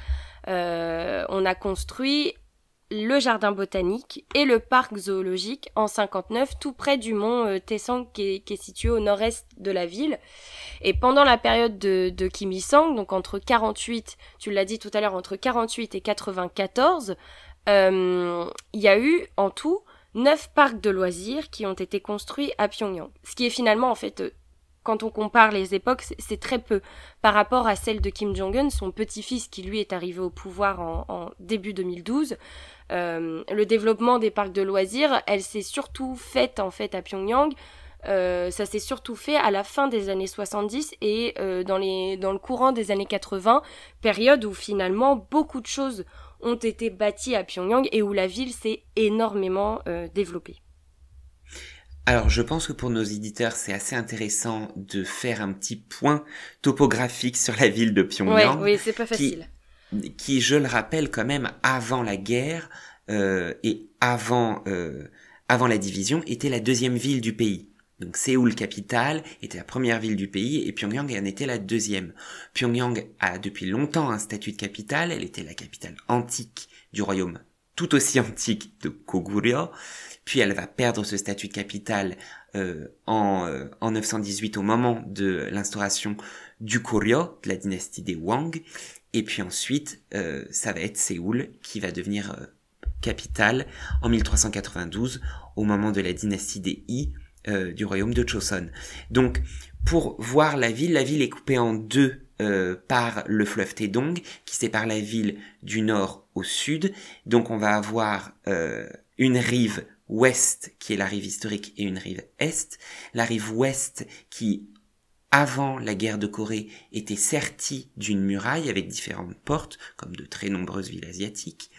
on a construit le jardin botanique et le parc zoologique en 59, tout près du mont Tessang qui est, situé au nord-est de la ville. Et pendant la période de, de Kim Il-sung, donc entre 48, tu l'as dit tout à l'heure, entre 48 et 94, il y a eu en tout neuf parcs de loisirs qui ont été construits à Pyongyang. Ce qui est finalement, en fait, euh, quand on compare les époques, c'est très peu par rapport à celle de Kim Jong-un, son petit-fils qui lui est arrivé au pouvoir en, début 2012. Euh, le développement des parcs de loisirs, elle s'est surtout faite en fait à Pyongyang. Euh, ça s'est surtout fait à la fin des années 70 et dans, les, dans le courant des années 80, période où finalement beaucoup de choses ont été bâtis à Pyongyang et où la ville s'est énormément euh, développée. Alors je pense que pour nos éditeurs c'est assez intéressant de faire un petit point topographique sur la ville de Pyongyang. oui, c'est pas facile. Qui, je le rappelle quand même, avant la guerre euh, et avant euh, avant la division, était la deuxième ville du pays. Donc Séoul, capitale, était la première ville du pays et Pyongyang en était la deuxième. Pyongyang a depuis longtemps un statut de capitale, elle était la capitale antique du royaume tout aussi antique de Koguryo, puis elle va perdre ce statut de capitale euh, en, euh, en 918 au moment de l'instauration du Koryo, de la dynastie des Wang, et puis ensuite euh, ça va être Séoul qui va devenir capitale en 1392 au moment de la dynastie des Yi, euh, du royaume de Choson. Donc, pour voir la ville, la ville est coupée en deux euh, par le fleuve Taedong, qui sépare la ville du nord au sud. Donc, on va avoir euh, une rive ouest, qui est la rive historique, et une rive est. La rive ouest, qui avant la guerre de Corée, était sertie d'une muraille avec différentes portes, comme de très nombreuses villes asiatiques.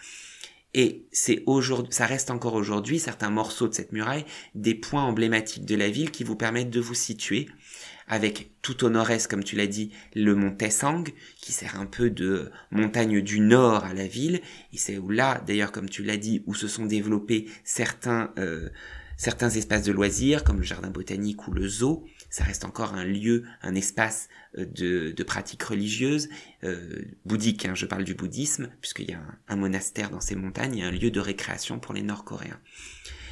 Et c'est aujourd'hui, ça reste encore aujourd'hui, certains morceaux de cette muraille, des points emblématiques de la ville qui vous permettent de vous situer, avec tout au nord-est, comme tu l'as dit, le mont Tessang, qui sert un peu de montagne du nord à la ville, et c'est où là, d'ailleurs, comme tu l'as dit, où se sont développés certains, euh, certains espaces de loisirs comme le jardin botanique ou le zoo, ça reste encore un lieu, un espace euh, de, de pratiques religieuses, euh, bouddhiques, hein, je parle du bouddhisme, puisqu'il y a un, monastère dans ces montagnes, et un lieu de récréation pour les Nord-Coréens.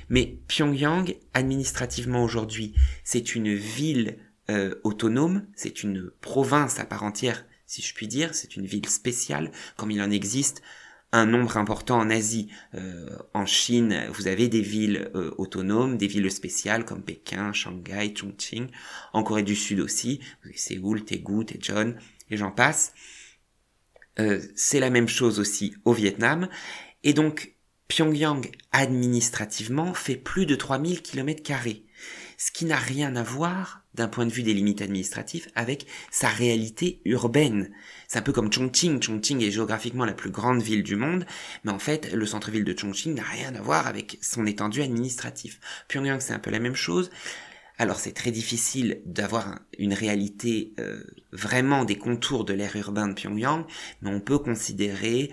Mais Pyongyang, administrativement aujourd'hui, c'est une ville euh, autonome, c'est une province à part entière, si je puis dire, c'est une ville spéciale, comme il en existe un nombre important en Asie. Euh, en Chine, vous avez des villes euh, autonomes, des villes spéciales comme Pékin, Shanghai, Chongqing. En Corée du Sud aussi, vous avez Séoul, Daegu, Daejeon, et j'en passe. Euh, c'est la même chose aussi au Vietnam. Et donc, Pyongyang, administrativement, fait plus de 3000 km ce qui n'a rien à voir, d'un point de vue des limites administratives, avec sa réalité urbaine. C'est un peu comme Chongqing. Chongqing est géographiquement la plus grande ville du monde, mais en fait, le centre-ville de Chongqing n'a rien à voir avec son étendue administrative. Pyongyang, c'est un peu la même chose. Alors c'est très difficile d'avoir une réalité euh, vraiment des contours de l'aire urbain de Pyongyang, mais on peut considérer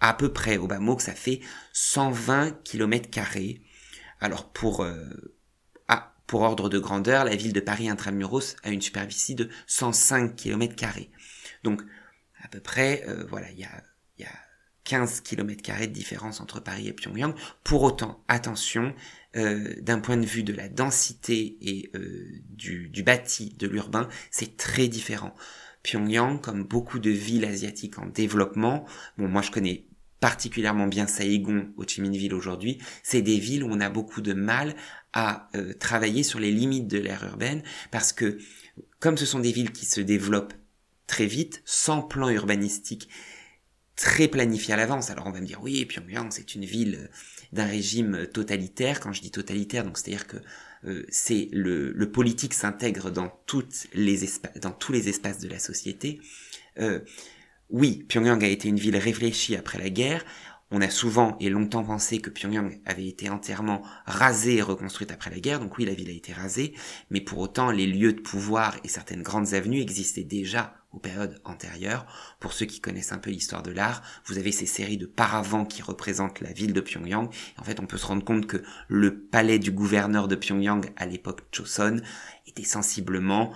à peu près au bas mot que ça fait 120 km carrés. Alors pour euh, pour ordre de grandeur, la ville de Paris intramuros a une superficie de 105 km Donc, à peu près, euh, voilà, il y a, y a 15 km de différence entre Paris et Pyongyang. Pour autant, attention, euh, d'un point de vue de la densité et du bâti, de l'urbain, c'est très différent. Pyongyang, comme beaucoup de villes asiatiques en développement, bon, moi je connais particulièrement bien Saigon, Ho Chi Minh Ville aujourd'hui, c'est des villes où on a beaucoup de mal à euh, travailler sur les limites de l'ère urbaine parce que comme ce sont des villes qui se développent très vite, sans plan urbanistique très planifié à l'avance. Alors on va me dire oui, Pyongyang c'est une ville euh, d'un régime totalitaire. Quand je dis totalitaire, donc c'est-à-dire que euh, c'est le, le, politique s'intègre dans toutes les dans tous les espaces de la société. Euh, oui, Pyongyang a été une ville réfléchie après la guerre. On a souvent et longtemps pensé que Pyongyang avait été entièrement rasée et reconstruite après la guerre, donc oui, la ville a été rasée, mais pour autant, les lieux de pouvoir et certaines grandes avenues existaient déjà aux périodes antérieures. Pour ceux qui connaissent un peu l'histoire de l'art, vous avez ces séries de paravents qui représentent la ville de Pyongyang. En fait, on peut se rendre compte que le palais du gouverneur de Pyongyang à l'époque Choson était sensiblement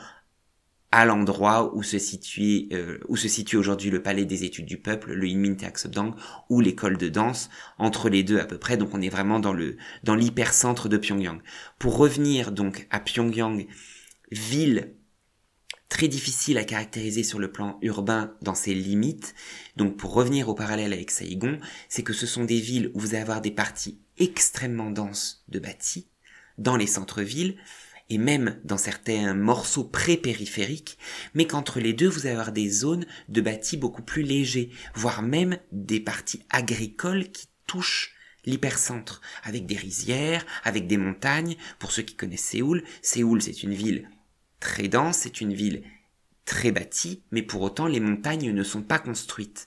à l'endroit où se situe euh, situe aujourd'hui le palais des études du peuple, le Inmin Teaksodang ou l'école de danse, entre les deux à peu près. Donc on est vraiment dans le dans l'hypercentre de Pyongyang. Pour revenir donc à Pyongyang, ville très difficile à caractériser sur le plan urbain dans ses limites. Donc pour revenir au parallèle avec Saigon, c'est que ce sont des villes où vous allez avoir des parties extrêmement denses de bâtis dans les centres-villes et même dans certains morceaux pré-périphériques, mais qu'entre les deux, vous allez avoir des zones de bâtis beaucoup plus légers, voire même des parties agricoles qui touchent l'hypercentre, avec des rizières, avec des montagnes. Pour ceux qui connaissent Séoul, Séoul c'est une ville très dense, c'est une ville très bâtie, mais pour autant les montagnes ne sont pas construites.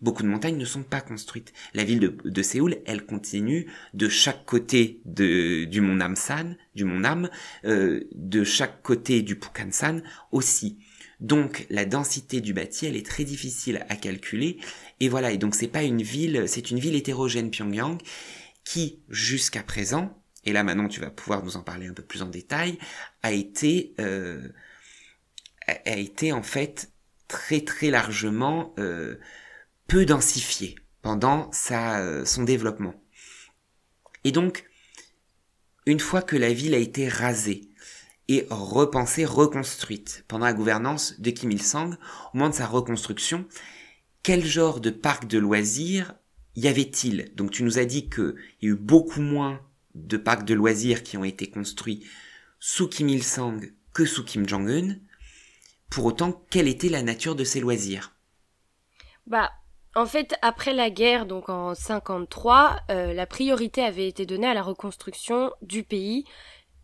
Beaucoup de montagnes ne sont pas construites. La ville de, Séoul, elle continue de chaque côté du mont Namsan, du mont Nam, euh, de chaque côté du Pukansan aussi. Donc la densité du bâti, elle est très difficile à calculer. Et voilà, et donc c'est pas une ville, c'est une ville hétérogène Pyongyang qui, jusqu'à présent, et là maintenant tu vas pouvoir nous en parler un peu plus en détail, a été, euh, a été en fait très très largement euh, peu densifié pendant sa, euh, son développement. Et donc, une fois que la ville a été rasée et repensée, reconstruite pendant la gouvernance de Kim Il-sung, au moment de sa reconstruction, quel genre de parc de loisirs y avait-il? Donc tu nous as dit qu'il y a eu beaucoup moins de parcs de loisirs qui ont été construits sous Kim Il-sung que sous Kim Jong-un. Pour autant, quelle était la nature de ces loisirs? Bah, en fait, après la guerre, donc en 53, euh, la priorité avait été donnée à la reconstruction du pays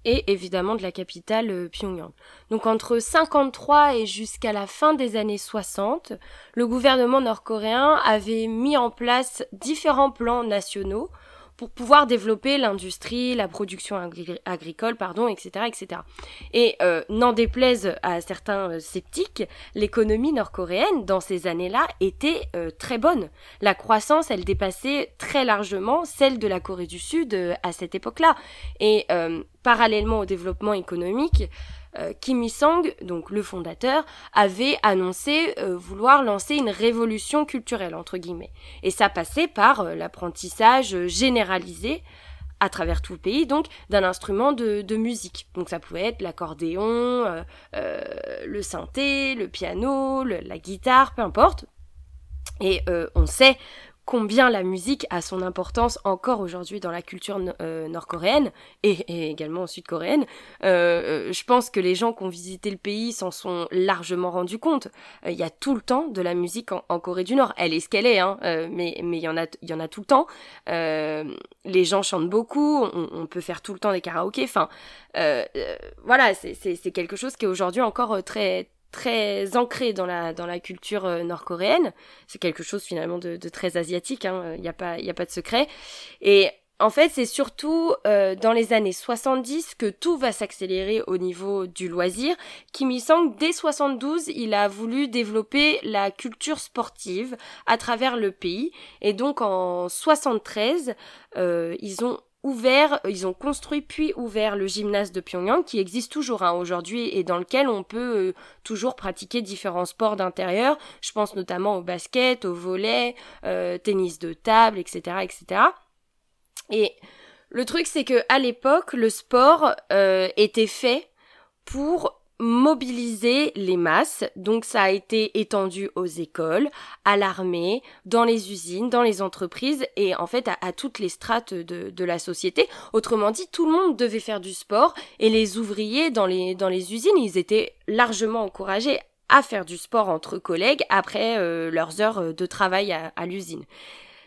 et évidemment de la capitale euh, Pyongyang. Donc entre 53 et jusqu'à la fin des années 60, le gouvernement nord-coréen avait mis en place différents plans nationaux pour pouvoir développer l'industrie, la production agricole, pardon, etc., etc. Et euh, n'en déplaise à certains euh, sceptiques, l'économie nord-coréenne dans ces années-là était euh, très bonne. La croissance, elle dépassait très largement celle de la Corée du Sud à cette époque-là. Et parallèlement au développement économique, euh, Kim donc le fondateur, avait annoncé euh, vouloir lancer une révolution culturelle entre guillemets. Et ça passait par euh, l'apprentissage généralisé à travers tout le pays, donc d'un instrument de, musique. Donc ça pouvait être l'accordéon, le synthé, le piano, la guitare, peu importe. Et on sait combien la musique a son importance encore aujourd'hui dans la culture euh, nord-coréenne et, également sud-coréenne. Euh, euh, je pense que les gens qui ont visité le pays s'en sont largement rendus compte. Il y a tout le temps de la musique en, Corée du Nord. Elle est ce qu'elle est, hein, mais il y en a, y en a tout le temps. les gens chantent beaucoup. On, peut faire tout le temps des karaokés. Enfin, voilà, c'est quelque chose qui est aujourd'hui encore très très ancré dans la, dans la culture euh, nord-coréenne. C'est quelque chose finalement de, de très asiatique, il hein, n'y a, pas, y a pas de secret. Et en fait, c'est surtout euh, dans les années 70 que tout va s'accélérer au niveau du loisir. Kim Il-sung, dès 72, il a voulu développer la culture sportive à travers le pays. Et donc en 73, euh, ils ont ouvert, ils ont construit puis ouvert le gymnase de Pyongyang qui existe toujours hein, aujourd'hui et dans lequel on peut euh, toujours pratiquer différents sports d'intérieur. Je pense notamment au basket, au volet, euh, tennis de table, etc., etc. Et le truc c'est que à l'époque le sport euh, était fait pour mobiliser les masses. Donc ça a été étendu aux écoles, à l'armée, dans les usines, dans les entreprises et en fait à, toutes les strates de, la société. Autrement dit, tout le monde devait faire du sport et les ouvriers dans les, dans les usines, ils étaient largement encouragés à faire du sport entre collègues après euh, leurs heures de travail à, à l'usine.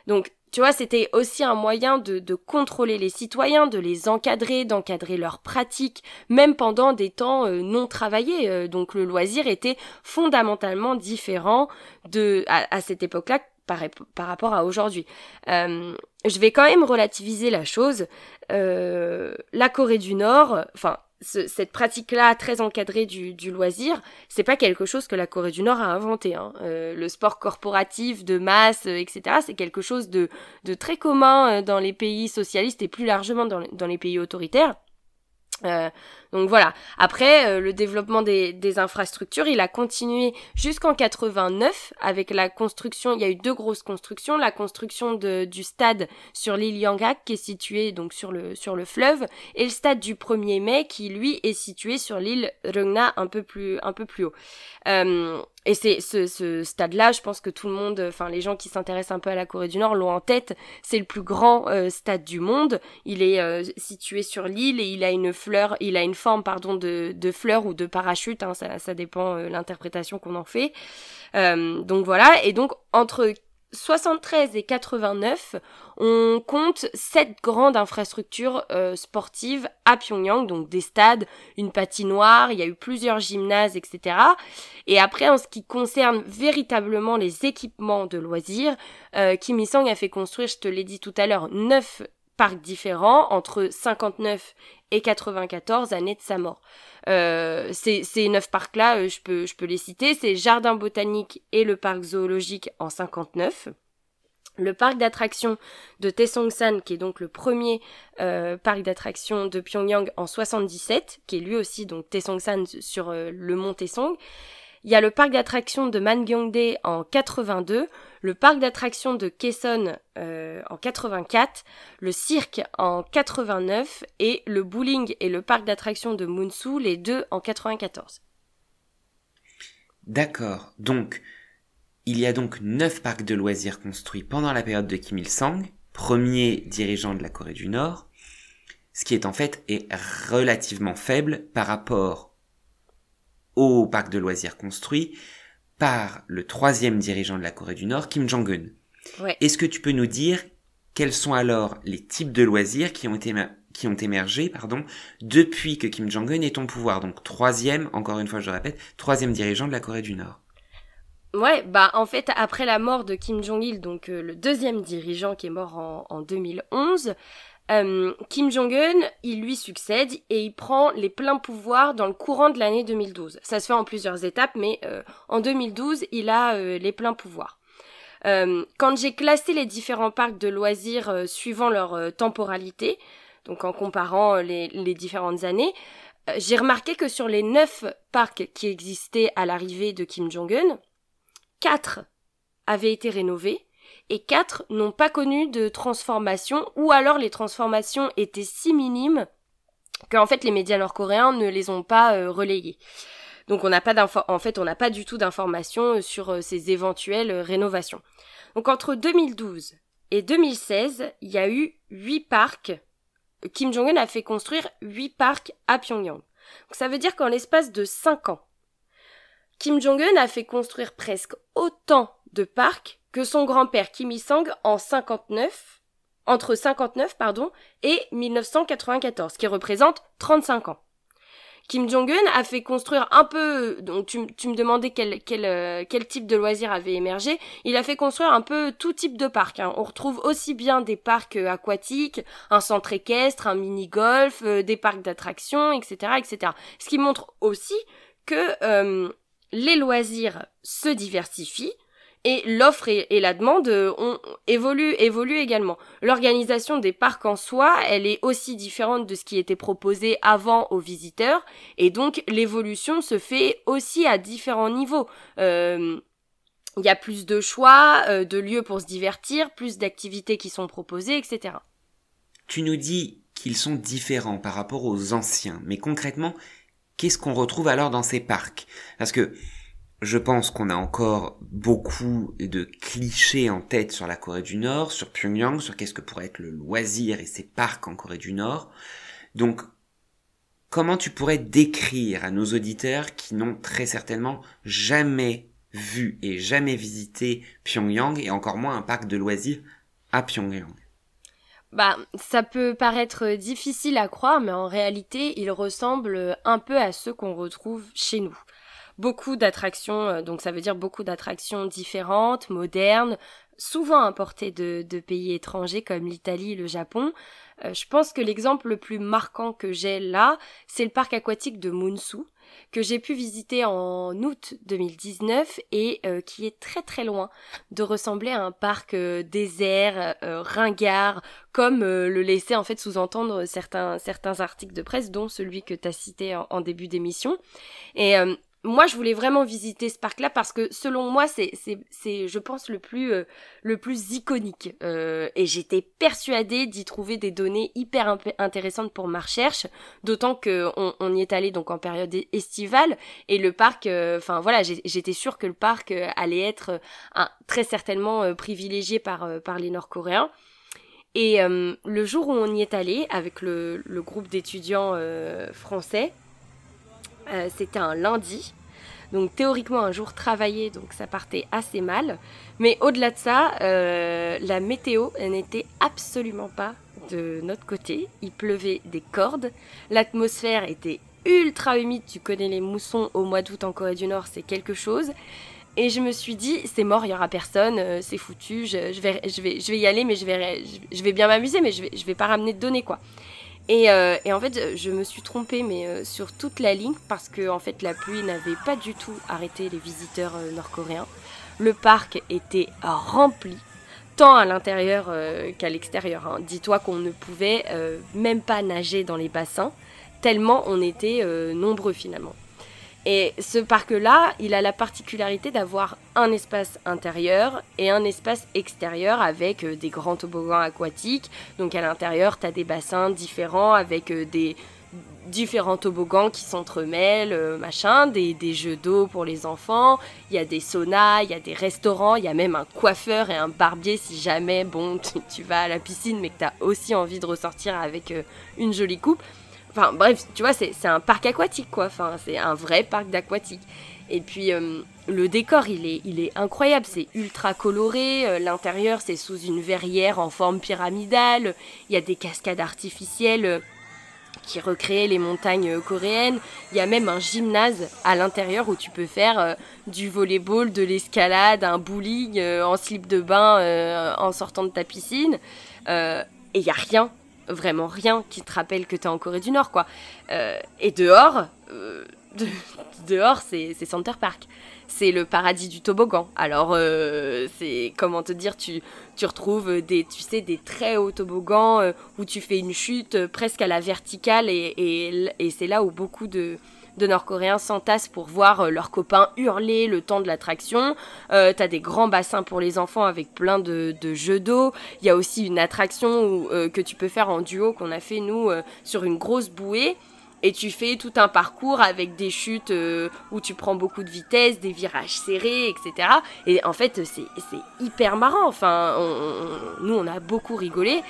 Donc tu vois, c'était aussi un moyen de, de, contrôler les citoyens, de les encadrer, d'encadrer leurs pratiques, même pendant des temps euh, non travaillés. Euh, donc le loisir était fondamentalement différent de à, cette époque-là par, par, rapport à aujourd'hui. Euh, je vais quand même relativiser la chose. la Corée du Nord, enfin cette pratique-là très encadrée du, du loisir, c'est pas quelque chose que la Corée du Nord a inventé. Hein. Euh, le sport corporatif de masse, euh, etc., c'est quelque chose de, de, très commun euh, dans les pays socialistes et plus largement dans, dans les pays autoritaires. Donc voilà. Après, euh, le développement des, infrastructures, il a continué jusqu'en 89 avec la construction. Il y a eu deux grosses constructions. La construction du stade sur l'île Yangak qui est situé donc sur le sur le fleuve et le stade du 1er mai qui lui est situé sur l'île Rungna un peu plus un peu plus haut. Euh, et c'est ce, stade-là, je pense que tout le monde, enfin les gens qui s'intéressent un peu à la Corée du Nord l'ont en tête. C'est le plus grand euh, stade du monde. Il est situé sur l'île et il a une fleur, il a une pardon de, de fleur ou de parachute. Hein, ça, ça dépend euh, l'interprétation qu'on en fait. donc voilà. Et donc entre 73 et 89, on compte sept grandes infrastructures euh, sportives à Pyongyang, donc des stades, une patinoire, il y a eu plusieurs gymnases, etc. Et après, en ce qui concerne véritablement les équipements de loisirs, euh, Kim Il-sung a fait construire, je te l'ai dit tout à l'heure, neuf parcs différents entre 59 et 94 années de sa mort. Euh, ces, neuf parcs-là, euh, je, peux, les citer, c'est Jardin botanique et le parc zoologique en 59. Le parc d'attractions de Taesongsan, qui est donc le premier euh, parc d'attractions de Pyongyang en 77, qui est lui aussi donc Taesongsan sur le mont Taesong. Il y a le parc d'attractions de Mangyongdae en 82, le parc d'attractions de Kaesong euh, en 84, le cirque en 89 et le bowling et le parc d'attractions de Munsu, les deux en 94. D'accord. Donc, il y a donc neuf parcs de loisirs construits pendant la période de Kim Il-sung, premier dirigeant de la Corée du Nord, ce qui est en fait relativement faible par rapport au parc de loisirs construit par le troisième dirigeant de la Corée du Nord, Kim Jong-un. Est-ce que tu peux nous dire quels sont alors les types de loisirs qui ont qui ont émergé pardon, depuis que Kim Jong-un est au pouvoir? Donc troisième, encore une fois je le répète, troisième dirigeant de la Corée du Nord. Ouais, bah en fait, après la mort de Kim Jong-il, donc le deuxième dirigeant qui est mort en, en 2011, euh, Kim Jong-un, il lui succède et il prend les pleins pouvoirs dans le courant de l'année 2012. Ça se fait en plusieurs étapes, mais euh, en 2012, il a euh, les pleins pouvoirs. quand j'ai classé les différents parcs de loisirs suivant leur temporalité, donc en comparant les, les différentes années, j'ai remarqué que sur les neuf parcs qui existaient à l'arrivée de Kim Jong-un, quatre avaient été rénovés et quatre n'ont pas connu de transformation ou alors les transformations étaient si minimes qu'en fait les médias nord-coréens ne les ont pas euh, relayées. Donc on n'a pas on n'a pas du tout d'informations euh, sur euh, ces éventuelles rénovations. Donc entre 2012 et 2016, il y a eu huit parcs. Kim Jong-un a fait construire huit parcs à Pyongyang. Donc ça veut dire qu'en l'espace de cinq ans, Kim Jong-un a fait construire presque autant de parcs que son grand-père Kim Il-sung en 59, entre 59 pardon, et 1994, qui représente 35 ans. Kim Jong-un a fait construire un peu, donc tu, me demandais quel, quel, euh, quel type de loisirs avait émergé, il a fait construire un peu tout type de parcs. Hein. On retrouve aussi bien des parcs euh, aquatiques, un centre équestre, un mini-golf, euh, des parcs d'attractions, etc., etc. Ce qui montre aussi que les loisirs se diversifient, et l'offre et, la demande euh, ont, évoluent, évoluent également. L'organisation des parcs en soi, elle est aussi différente de ce qui était proposé avant aux visiteurs, et donc l'évolution se fait aussi à différents niveaux. Euh, il y a plus de choix, euh, de lieux pour se divertir, plus d'activités qui sont proposées, etc. Tu nous dis qu'ils sont différents par rapport aux anciens, mais concrètement, qu'est-ce qu'on retrouve alors dans ces parcs? Parce que je pense qu'on a encore beaucoup de clichés en tête sur la Corée du Nord, sur Pyongyang, sur qu'est-ce que pourrait être le loisir et ses parcs en Corée du Nord. Donc, comment tu pourrais décrire à nos auditeurs qui n'ont très certainement jamais vu et jamais visité Pyongyang et encore moins un parc de loisirs à Pyongyang? Bah, ça peut paraître difficile à croire, mais en réalité, il ressemble un peu à ceux qu'on retrouve chez nous beaucoup d'attractions, euh, donc ça veut dire beaucoup d'attractions différentes, modernes, souvent importées de, pays étrangers comme l'Italie, le Japon. Euh, je pense que l'exemple le plus marquant que j'ai là, c'est le parc aquatique de Munsu, que j'ai pu visiter en août 2019 et euh, qui est très très loin de ressembler à un parc désert, ringard, comme le laissaient en fait sous-entendre certains, certains articles de presse, dont celui que tu as cité en, en début d'émission. Et moi, je voulais vraiment visiter ce parc-là parce que selon moi, c'est, c'est, c'est, je pense, le plus, euh, le plus iconique. Euh, et j'étais persuadée d'y trouver des données hyper intéressantes pour ma recherche, d'autant que on, y est allé donc en période estivale et le parc, euh, enfin voilà, j'étais sûre que le parc allait être un, très certainement privilégié par, par les Nord-Coréens. Et le jour où on y est allé avec le, le groupe d'étudiants français, euh, c'était un lundi. Donc théoriquement un jour travaillé, donc ça partait assez mal. Mais au-delà de ça, euh, la météo n'était absolument pas de notre côté. Il pleuvait des cordes. L'atmosphère était ultra humide. Tu connais les moussons au mois d'août en Corée du Nord, c'est quelque chose. Et je me suis dit, c'est mort, il y aura personne, euh, c'est foutu, je, vais, je, vais, je vais y aller, mais je vais, vais bien m'amuser, mais je vais, je vais pas ramener de données, quoi. Euh, et, en fait, je me suis trompée mais euh, sur toute la ligne parce que en fait la pluie n'avait pas du tout arrêté les visiteurs euh, nord-coréens. Le parc était rempli, tant à l'intérieur qu'à l'extérieur. Hein. Dis-toi qu'on ne pouvait même pas nager dans les bassins, tellement on était nombreux finalement. Et ce parc-là, il a la particularité d'avoir un espace intérieur et un espace extérieur avec euh, des grands toboggans aquatiques. Donc à l'intérieur, tu as des bassins différents avec euh, des différents toboggans qui s'entremêlent, euh, machin, des, des jeux d'eau pour les enfants, il y a des saunas, il y a des restaurants, il y a même un coiffeur et un barbier si jamais, bon, tu, vas à la piscine mais que tu as aussi envie de ressortir avec une jolie coupe. Enfin bref, tu vois, c'est un parc aquatique quoi. Enfin, c'est un vrai parc d'aquatique. Et puis euh, le décor, il est, il est incroyable. C'est ultra coloré. Euh, l'intérieur, c'est sous une verrière en forme pyramidale. Il y a des cascades artificielles. qui recréait les montagnes coréennes. Il y a même un gymnase à l'intérieur où tu peux faire du volleyball, de l'escalade, un bowling en slip de bain en sortant de ta piscine. et il y a rien vraiment rien qui te rappelle que tu es en Corée du Nord, quoi. Euh, et dehors, euh, dehors, c'est Center Park. C'est le paradis du toboggan. Alors, euh, c'est comment te dire, tu, tu retrouves des, tu sais, des très hauts toboggans où tu fais une chute presque à la verticale et, et, et c'est là où beaucoup de, de Nord-Coréens s'entassent pour voir euh, leurs copains hurler le temps de l'attraction. Euh, T'as des grands bassins pour les enfants avec plein de, jeux d'eau. Il y a aussi une attraction euh, que tu peux faire en duo qu'on a fait nous sur une grosse bouée. Et tu fais tout un parcours avec des chutes où tu prends beaucoup de vitesse, des virages serrés, etc. Et en fait, c'est hyper marrant. Enfin, nous, on a beaucoup rigolé.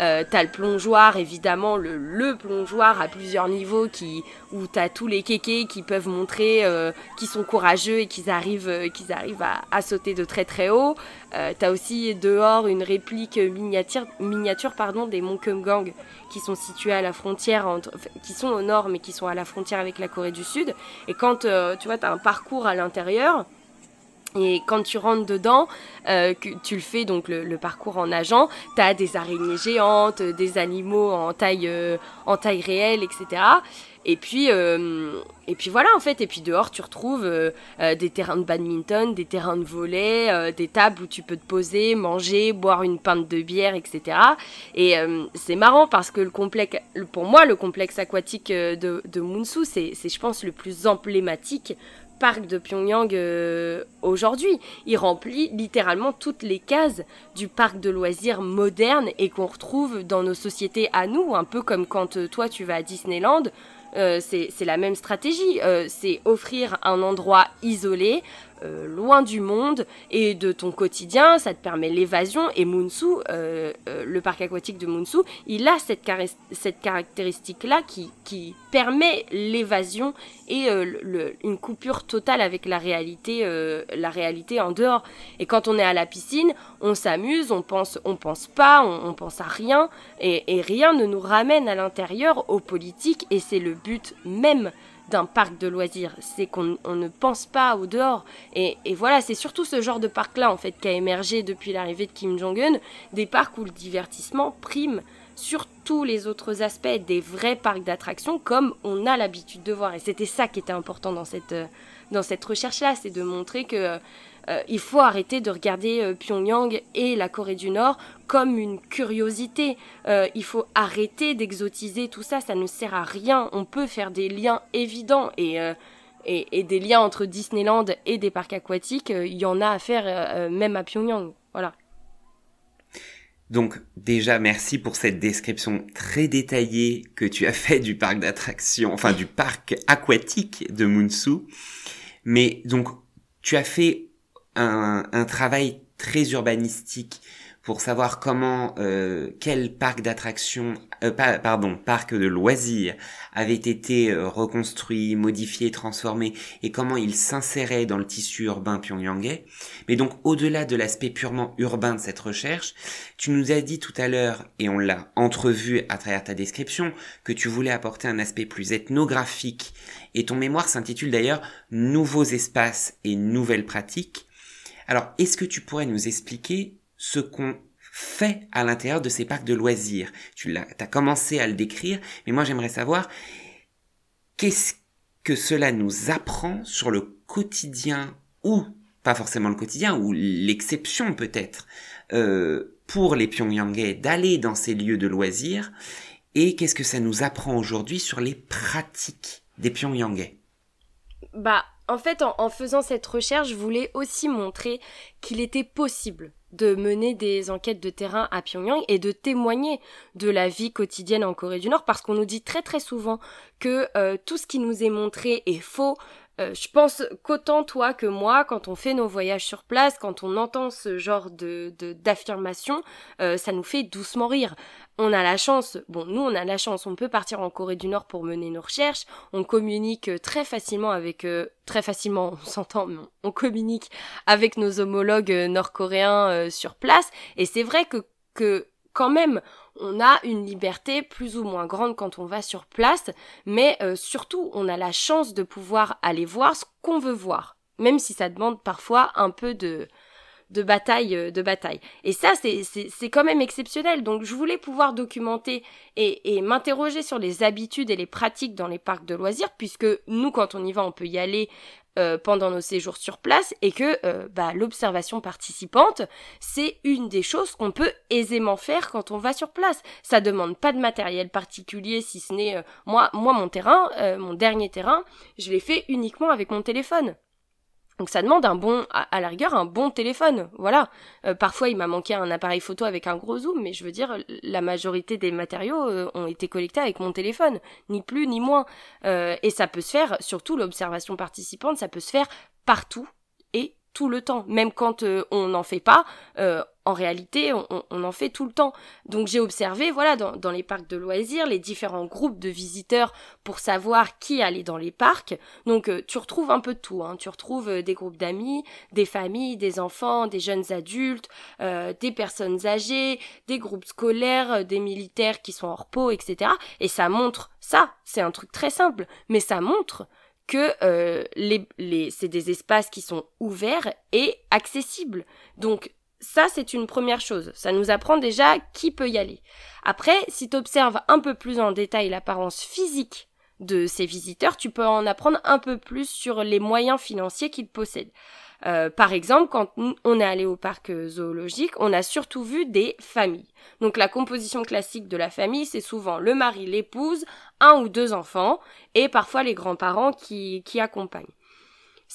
Euh, t'as le plongeoir, évidemment, le, plongeoir à plusieurs niveaux qui, où t'as tous les kékés qui peuvent montrer euh, qu'ils sont courageux et qu'ils arrivent, euh, arrivent à, sauter de très très haut. Euh, t'as aussi dehors une réplique miniature, miniature pardon, des monts Kumgang qui sont situés à la frontière, entre, qui sont au nord mais qui sont à la frontière avec la Corée du Sud. Et quand tu vois, t'as un parcours à l'intérieur, et quand tu rentres dedans, euh, tu le fais donc le, parcours en nageant, tu as des araignées géantes, des animaux en taille, euh, en taille réelle, etc. Et puis, euh, et puis voilà en fait. Et puis dehors, tu retrouves des terrains de badminton, des terrains de volley, des tables où tu peux te poser, manger, boire une pinte de bière, etc. Et c'est marrant parce que le complexe, pour moi, le complexe aquatique de, de Munsu, c'est, je pense, le plus emblématique parc de Pyongyang euh, aujourd'hui. Il remplit littéralement toutes les cases du parc de loisirs moderne et qu'on retrouve dans nos sociétés à nous, un peu comme quand euh, toi tu vas à Disneyland. Euh, c'est la même stratégie, c'est offrir un endroit isolé euh, loin du monde et de ton quotidien, ça te permet l'évasion. Et Munsu, euh, euh, le parc aquatique de Munsu, il a cette, caractéristique-là qui, permet l'évasion et une coupure totale avec la réalité, la réalité en dehors. Et quand on est à la piscine, on s'amuse, on pense, on pense pas, on, on pense à rien, et, et rien ne nous ramène à l'intérieur aux politiques, et c'est le but même d'un parc de loisirs, c'est qu'on ne pense pas au dehors. Et, voilà, c'est surtout ce genre de parc-là, en fait, qui a émergé depuis l'arrivée de Kim Jong-un, des parcs où le divertissement prime sur tous les autres aspects des vrais parcs d'attractions comme on a l'habitude de voir. Et c'était ça qui était important dans cette, euh, dans cette recherche-là, c'est de montrer que euh, il faut arrêter de regarder euh, Pyongyang et la Corée du Nord comme une curiosité. Euh, il faut arrêter d'exotiser tout ça, ça ne sert à rien. On peut faire des liens évidents et, et, des liens entre Disneyland et des parcs aquatiques, il y en a à faire même à Pyongyang. Voilà. Donc déjà merci pour cette description très détaillée que tu as fait du parc d'attractions, enfin du parc aquatique de Munsu. Mais donc tu as fait un, un travail très urbanistique pour savoir comment euh, quel parc d'attractions, euh, pardon, parc de loisirs avait été euh, reconstruit, modifié, transformé, et comment il s'insérait dans le tissu urbain pyongyangais. Mais donc au-delà de l'aspect purement urbain de cette recherche, tu nous as dit tout à l'heure, et on l'a entrevu à travers ta description, que tu voulais apporter un aspect plus ethnographique, et ton mémoire s'intitule d'ailleurs Nouveaux espaces et nouvelles pratiques. Alors, est-ce que tu pourrais nous expliquer ce qu'on fait à l'intérieur de ces parcs de loisirs? Tu as, commencé à le décrire, mais moi j'aimerais savoir qu'est-ce que cela nous apprend sur le quotidien ou pas forcément le quotidien ou l'exception peut-être euh, pour les Pyongyangais d'aller dans ces lieux de loisirs et qu'est-ce que ça nous apprend aujourd'hui sur les pratiques des Pyongyangais? Bah en fait, en, faisant cette recherche, je voulais aussi montrer qu'il était possible de mener des enquêtes de terrain à Pyongyang et de témoigner de la vie quotidienne en Corée du Nord parce qu'on nous dit très très souvent que euh, tout ce qui nous est montré est faux, euh, je pense qu'autant toi que moi, quand on fait nos voyages sur place, quand on entend ce genre de d'affirmation, euh, ça nous fait doucement rire. On a la chance, bon, nous on a la chance, on peut partir en Corée du Nord pour mener nos recherches, on communique très facilement avec, euh, très facilement, on s'entend, on, communique avec nos homologues nord-coréens sur place, et c'est vrai que que quand même, on a une liberté plus ou moins grande quand on va sur place, mais euh, surtout, on a la chance de pouvoir aller voir ce qu'on veut voir, même si ça demande parfois un peu de, de bataille, euh, de bataille. Et ça, c'est quand même exceptionnel. Donc, je voulais pouvoir documenter et, et m'interroger sur les habitudes et les pratiques dans les parcs de loisirs, puisque nous, quand on y va, on peut y aller euh, pendant nos séjours sur place et que euh, bah, l'observation participante, c'est une des choses qu'on peut aisément faire quand on va sur place. Ça demande pas de matériel particulier si ce n'est moi, moi mon terrain, mon dernier terrain, je l'ai fait uniquement avec mon téléphone. Donc ça demande un bon, à, la rigueur, un bon téléphone. Voilà. Euh, parfois, il m'a manqué un appareil photo avec un gros zoom, mais je veux dire, la majorité des matériaux euh, ont été collectés avec mon téléphone, ni plus ni moins. Euh, et ça peut se faire, surtout l'observation participante, ça peut se faire partout et tout le temps. Même quand on n'en fait pas, en réalité, on, en fait tout le temps. Donc j'ai observé, voilà, dans, les parcs de loisirs, les différents groupes de visiteurs pour savoir qui allait dans les parcs. Donc euh, tu retrouves un peu de tout. Hein. Tu retrouves euh, des groupes d'amis, des familles, des enfants, des jeunes adultes, euh, des personnes âgées, des groupes scolaires, des militaires qui sont en repos, etc. Et ça montre ça. C'est un truc très simple, mais ça montre que les, les, c'est des espaces qui sont ouverts et accessibles. Donc ça, c'est une première chose. Ça nous apprend déjà qui peut y aller. Après, si tu observes un peu plus en détail l'apparence physique de ces visiteurs, tu peux en apprendre un peu plus sur les moyens financiers qu'ils possèdent. Euh, par exemple, quand on est allé au parc zoologique, on a surtout vu des familles. Donc la composition classique de la famille, c'est souvent le mari, l'épouse, un ou deux enfants, et parfois les grands-parents qui, qui accompagnent.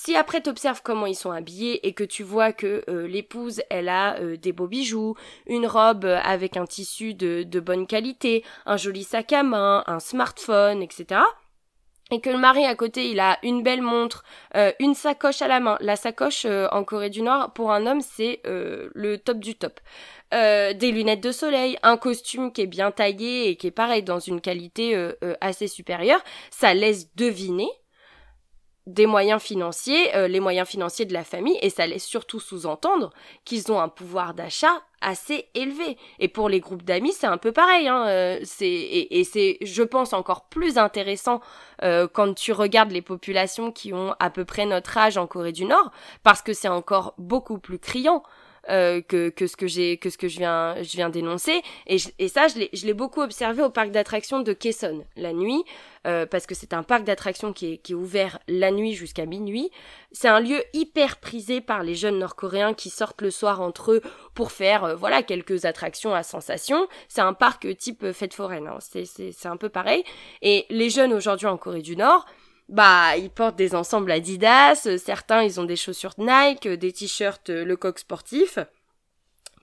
Si après t'observes comment ils sont habillés et que tu vois que euh, l'épouse elle a euh, des beaux bijoux, une robe euh, avec un tissu de, de bonne qualité, un joli sac à main, un smartphone, etc et que le mari à côté il a une belle montre, une sacoche à la main. La sacoche en Corée du Nord pour un homme c'est le top du top. des lunettes de soleil, un costume qui est bien taillé et qui est pareil dans une qualité assez supérieure, ça laisse deviner des moyens financiers, euh, les moyens financiers de la famille, et ça laisse surtout sous-entendre qu'ils ont un pouvoir d'achat assez élevé. Et pour les groupes d'amis, c'est un peu pareil. Hein, euh, c'est et, c'est, je pense, encore plus intéressant euh, quand tu regardes les populations qui ont à peu près notre âge en Corée du Nord, parce que c'est encore beaucoup plus criant. Euh, que, que ce que j'ai que ce que je viens je viens d'énoncer. Et, et ça je l'ai beaucoup observé au parc d'attractions de Kaesong la nuit euh, parce que c'est un parc d'attractions qui est, qui est ouvert la nuit jusqu'à minuit. C'est un lieu hyper prisé par les jeunes nord-coréens qui sortent le soir entre eux pour faire euh, voilà quelques attractions à sensation. C'est un parc type fête foraine hein. c'est c'est un peu pareil. Et les jeunes aujourd'hui en Corée du Nord bah, ils portent des ensembles Adidas, euh, certains ils ont des chaussures Nike, euh, des t-shirts euh, Lecoq sportif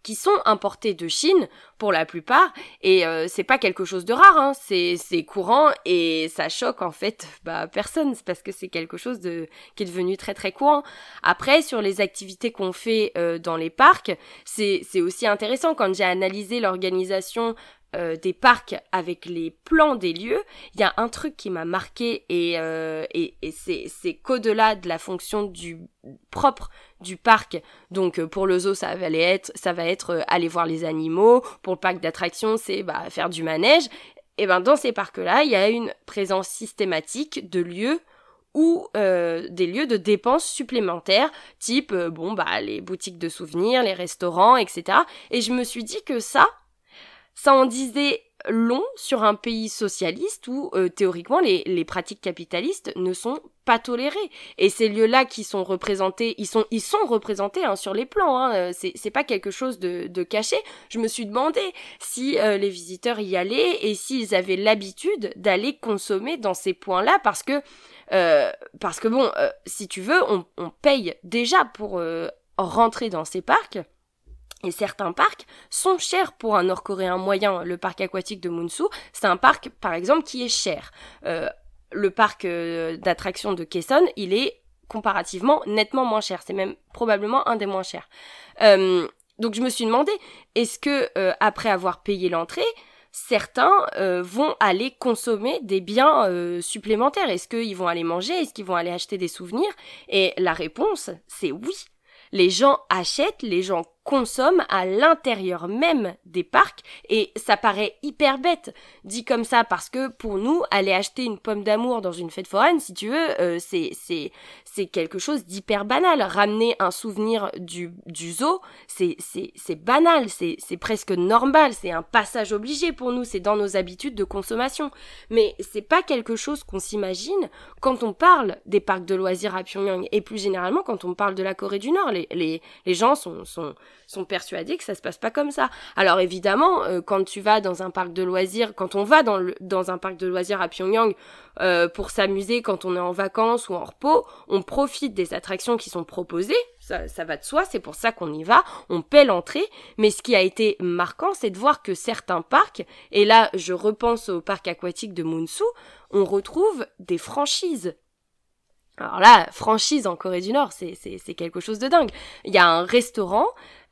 qui sont importés de Chine pour la plupart et c'est pas quelque chose de rare hein. c'est c'est courant et ça choque en fait bah personne. Parce que c'est quelque chose de qui est devenu très très courant. Après sur les activités qu'on fait dans les parcs c'est aussi intéressant. Quand j'ai analysé l'organisation euh, des parcs avec les plans des lieux, il y a un truc qui m'a marqué et, euh, et, c'est qu'au-delà de la fonction du propre du parc, donc euh, pour le zoo ça va être, ça va être aller voir les animaux, pour le parc d'attractions c'est bah, faire du manège, et ben dans ces parcs-là il y a une présence systématique de lieux ou des lieux de dépenses supplémentaires, type bon bah les boutiques de souvenirs, les restaurants, etc. Et je me suis dit que ça, ça en disait long sur un pays socialiste où euh, théoriquement les, pratiques capitalistes ne sont pas tolérées. Et ces lieux-là qui sont représentés ils sont représentés hein, sur les plans hein, euh, c'est pas quelque chose de, de caché. Je me suis demandé si euh, les visiteurs y allaient et s'ils avaient l'habitude d'aller consommer dans ces points-là parce que parce que bon si tu veux on, on paye déjà pour rentrer dans ces parcs et certains parcs sont chers pour un Nord-Coréen moyen. Le parc aquatique de Munsu, c'est un parc, par exemple, qui est cher. Euh, le parc euh, d'attractions de Kaesong, il est comparativement nettement moins cher. C'est même probablement un des moins chers. Euh, donc je me suis demandé, est-ce que après avoir payé l'entrée, certains vont aller consommer des biens supplémentaires? Est-ce qu'ils vont aller manger? Est-ce qu'ils vont aller acheter des souvenirs? Et la réponse, c'est oui. Les gens achètent, les gens consomment à l'intérieur même des parcs et ça paraît hyper bête. Dit comme ça parce que pour nous aller acheter une pomme d'amour dans une fête foraine si tu veux euh, c'est c'est quelque chose d'hyper banal. Ramener un souvenir du du zoo c'est banal c'est presque normal c'est un passage obligé pour nous c'est dans nos habitudes de consommation. Mais c'est pas quelque chose qu'on s'imagine quand on parle des parcs de loisirs à Pyongyang et plus généralement quand on parle de la Corée du Nord. Les gens sont sont persuadés que ça se passe pas comme ça. Alors évidemment, euh, quand tu vas dans un parc de loisirs, quand on va dans, dans un parc de loisirs à Pyongyang euh, pour s'amuser quand on est en vacances ou en repos, on profite des attractions qui sont proposées. Ça, ça va de soi, c'est pour ça qu'on y va, on paie l'entrée, mais ce qui a été marquant, c'est de voir que certains parcs, et là je repense au parc aquatique de Munsu, on retrouve des franchises alors là, franchise en Corée du Nord, c'est quelque chose de dingue. Il y a un restaurant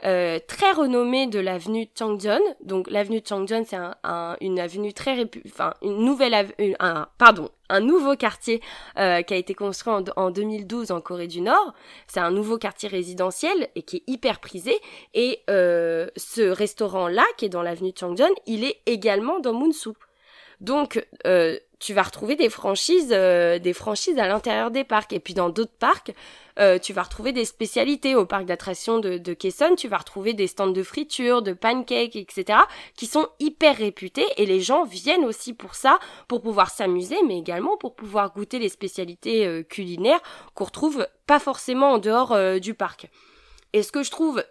euh, très renommé de l'avenue Changjeon. Donc l'avenue Changjeon, c'est un, une avenue très répu enfin une nouvelle un pardon, un nouveau quartier euh, qui a été construit en, en 2012 en Corée du Nord. C'est un nouveau quartier résidentiel et qui est hyper prisé. Et euh, ce restaurant-là, qui est dans l'avenue Changjeon, il est également dans Munsu. Donc euh, tu vas retrouver des franchises, euh, des franchises à l'intérieur des parcs. Et puis dans d'autres parcs, euh, tu vas retrouver des spécialités. Au parc d'attractions de, de Kaesong, tu vas retrouver des stands de friture, de pancakes, etc. qui sont hyper réputés et les gens viennent aussi pour ça, pour pouvoir s'amuser, mais également pour pouvoir goûter les spécialités euh, culinaires qu'on retrouve pas forcément en dehors du parc. Et ce que je trouve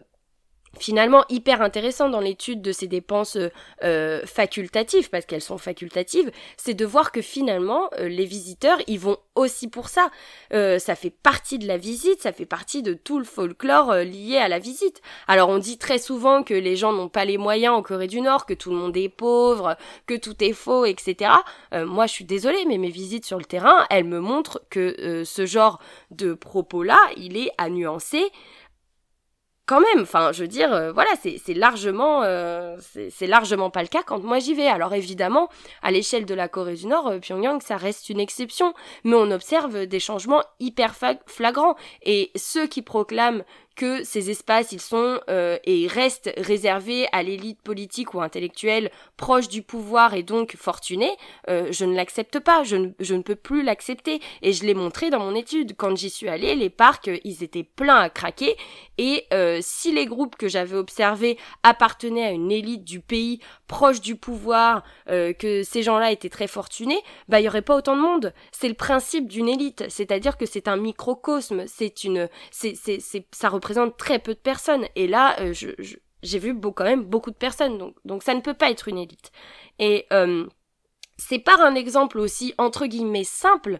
finalement hyper intéressant dans l'étude de ces dépenses euh, facultatives, parce qu'elles sont facultatives, c'est de voir que finalement euh, les visiteurs ils vont aussi pour ça. Euh, ça fait partie de la visite, ça fait partie de tout le folklore lié à la visite. Alors on dit très souvent que les gens n'ont pas les moyens en Corée du Nord, que tout le monde est pauvre, que tout est faux, etc. moi je suis désolée, mais mes visites sur le terrain, elles me montrent que ce genre de propos-là, il est à nuancer quand même, enfin, je veux dire, euh, voilà, c'est largement, euh, c'est largement pas le cas quand moi j'y vais. Alors évidemment, à l'échelle de la Corée du Nord, euh, Pyongyang, ça reste une exception, mais on observe des changements hyper flagrants. Et ceux qui proclament que ces espaces, ils sont euh, et restent réservés à l'élite politique ou intellectuelle proche du pouvoir et donc fortunée, euh, je ne l'accepte pas, je ne, je ne peux plus l'accepter. Et je l'ai montré dans mon étude. Quand j'y suis allée, les parcs, ils étaient pleins à craquer. Et euh, si les groupes que j'avais observés appartenaient à une élite du pays proche du pouvoir, que ces gens-là étaient très fortunés, bah il y aurait pas autant de monde. C'est le principe d'une élite, c'est-à-dire que c'est un microcosme, c'est une, c'est, c'est, c'est, ça représente très peu de personnes. Et là, euh, j'ai vu quand même beaucoup de personnes, donc, ça ne peut pas être une élite. Et euh, c'est par un exemple aussi, entre guillemets, simple,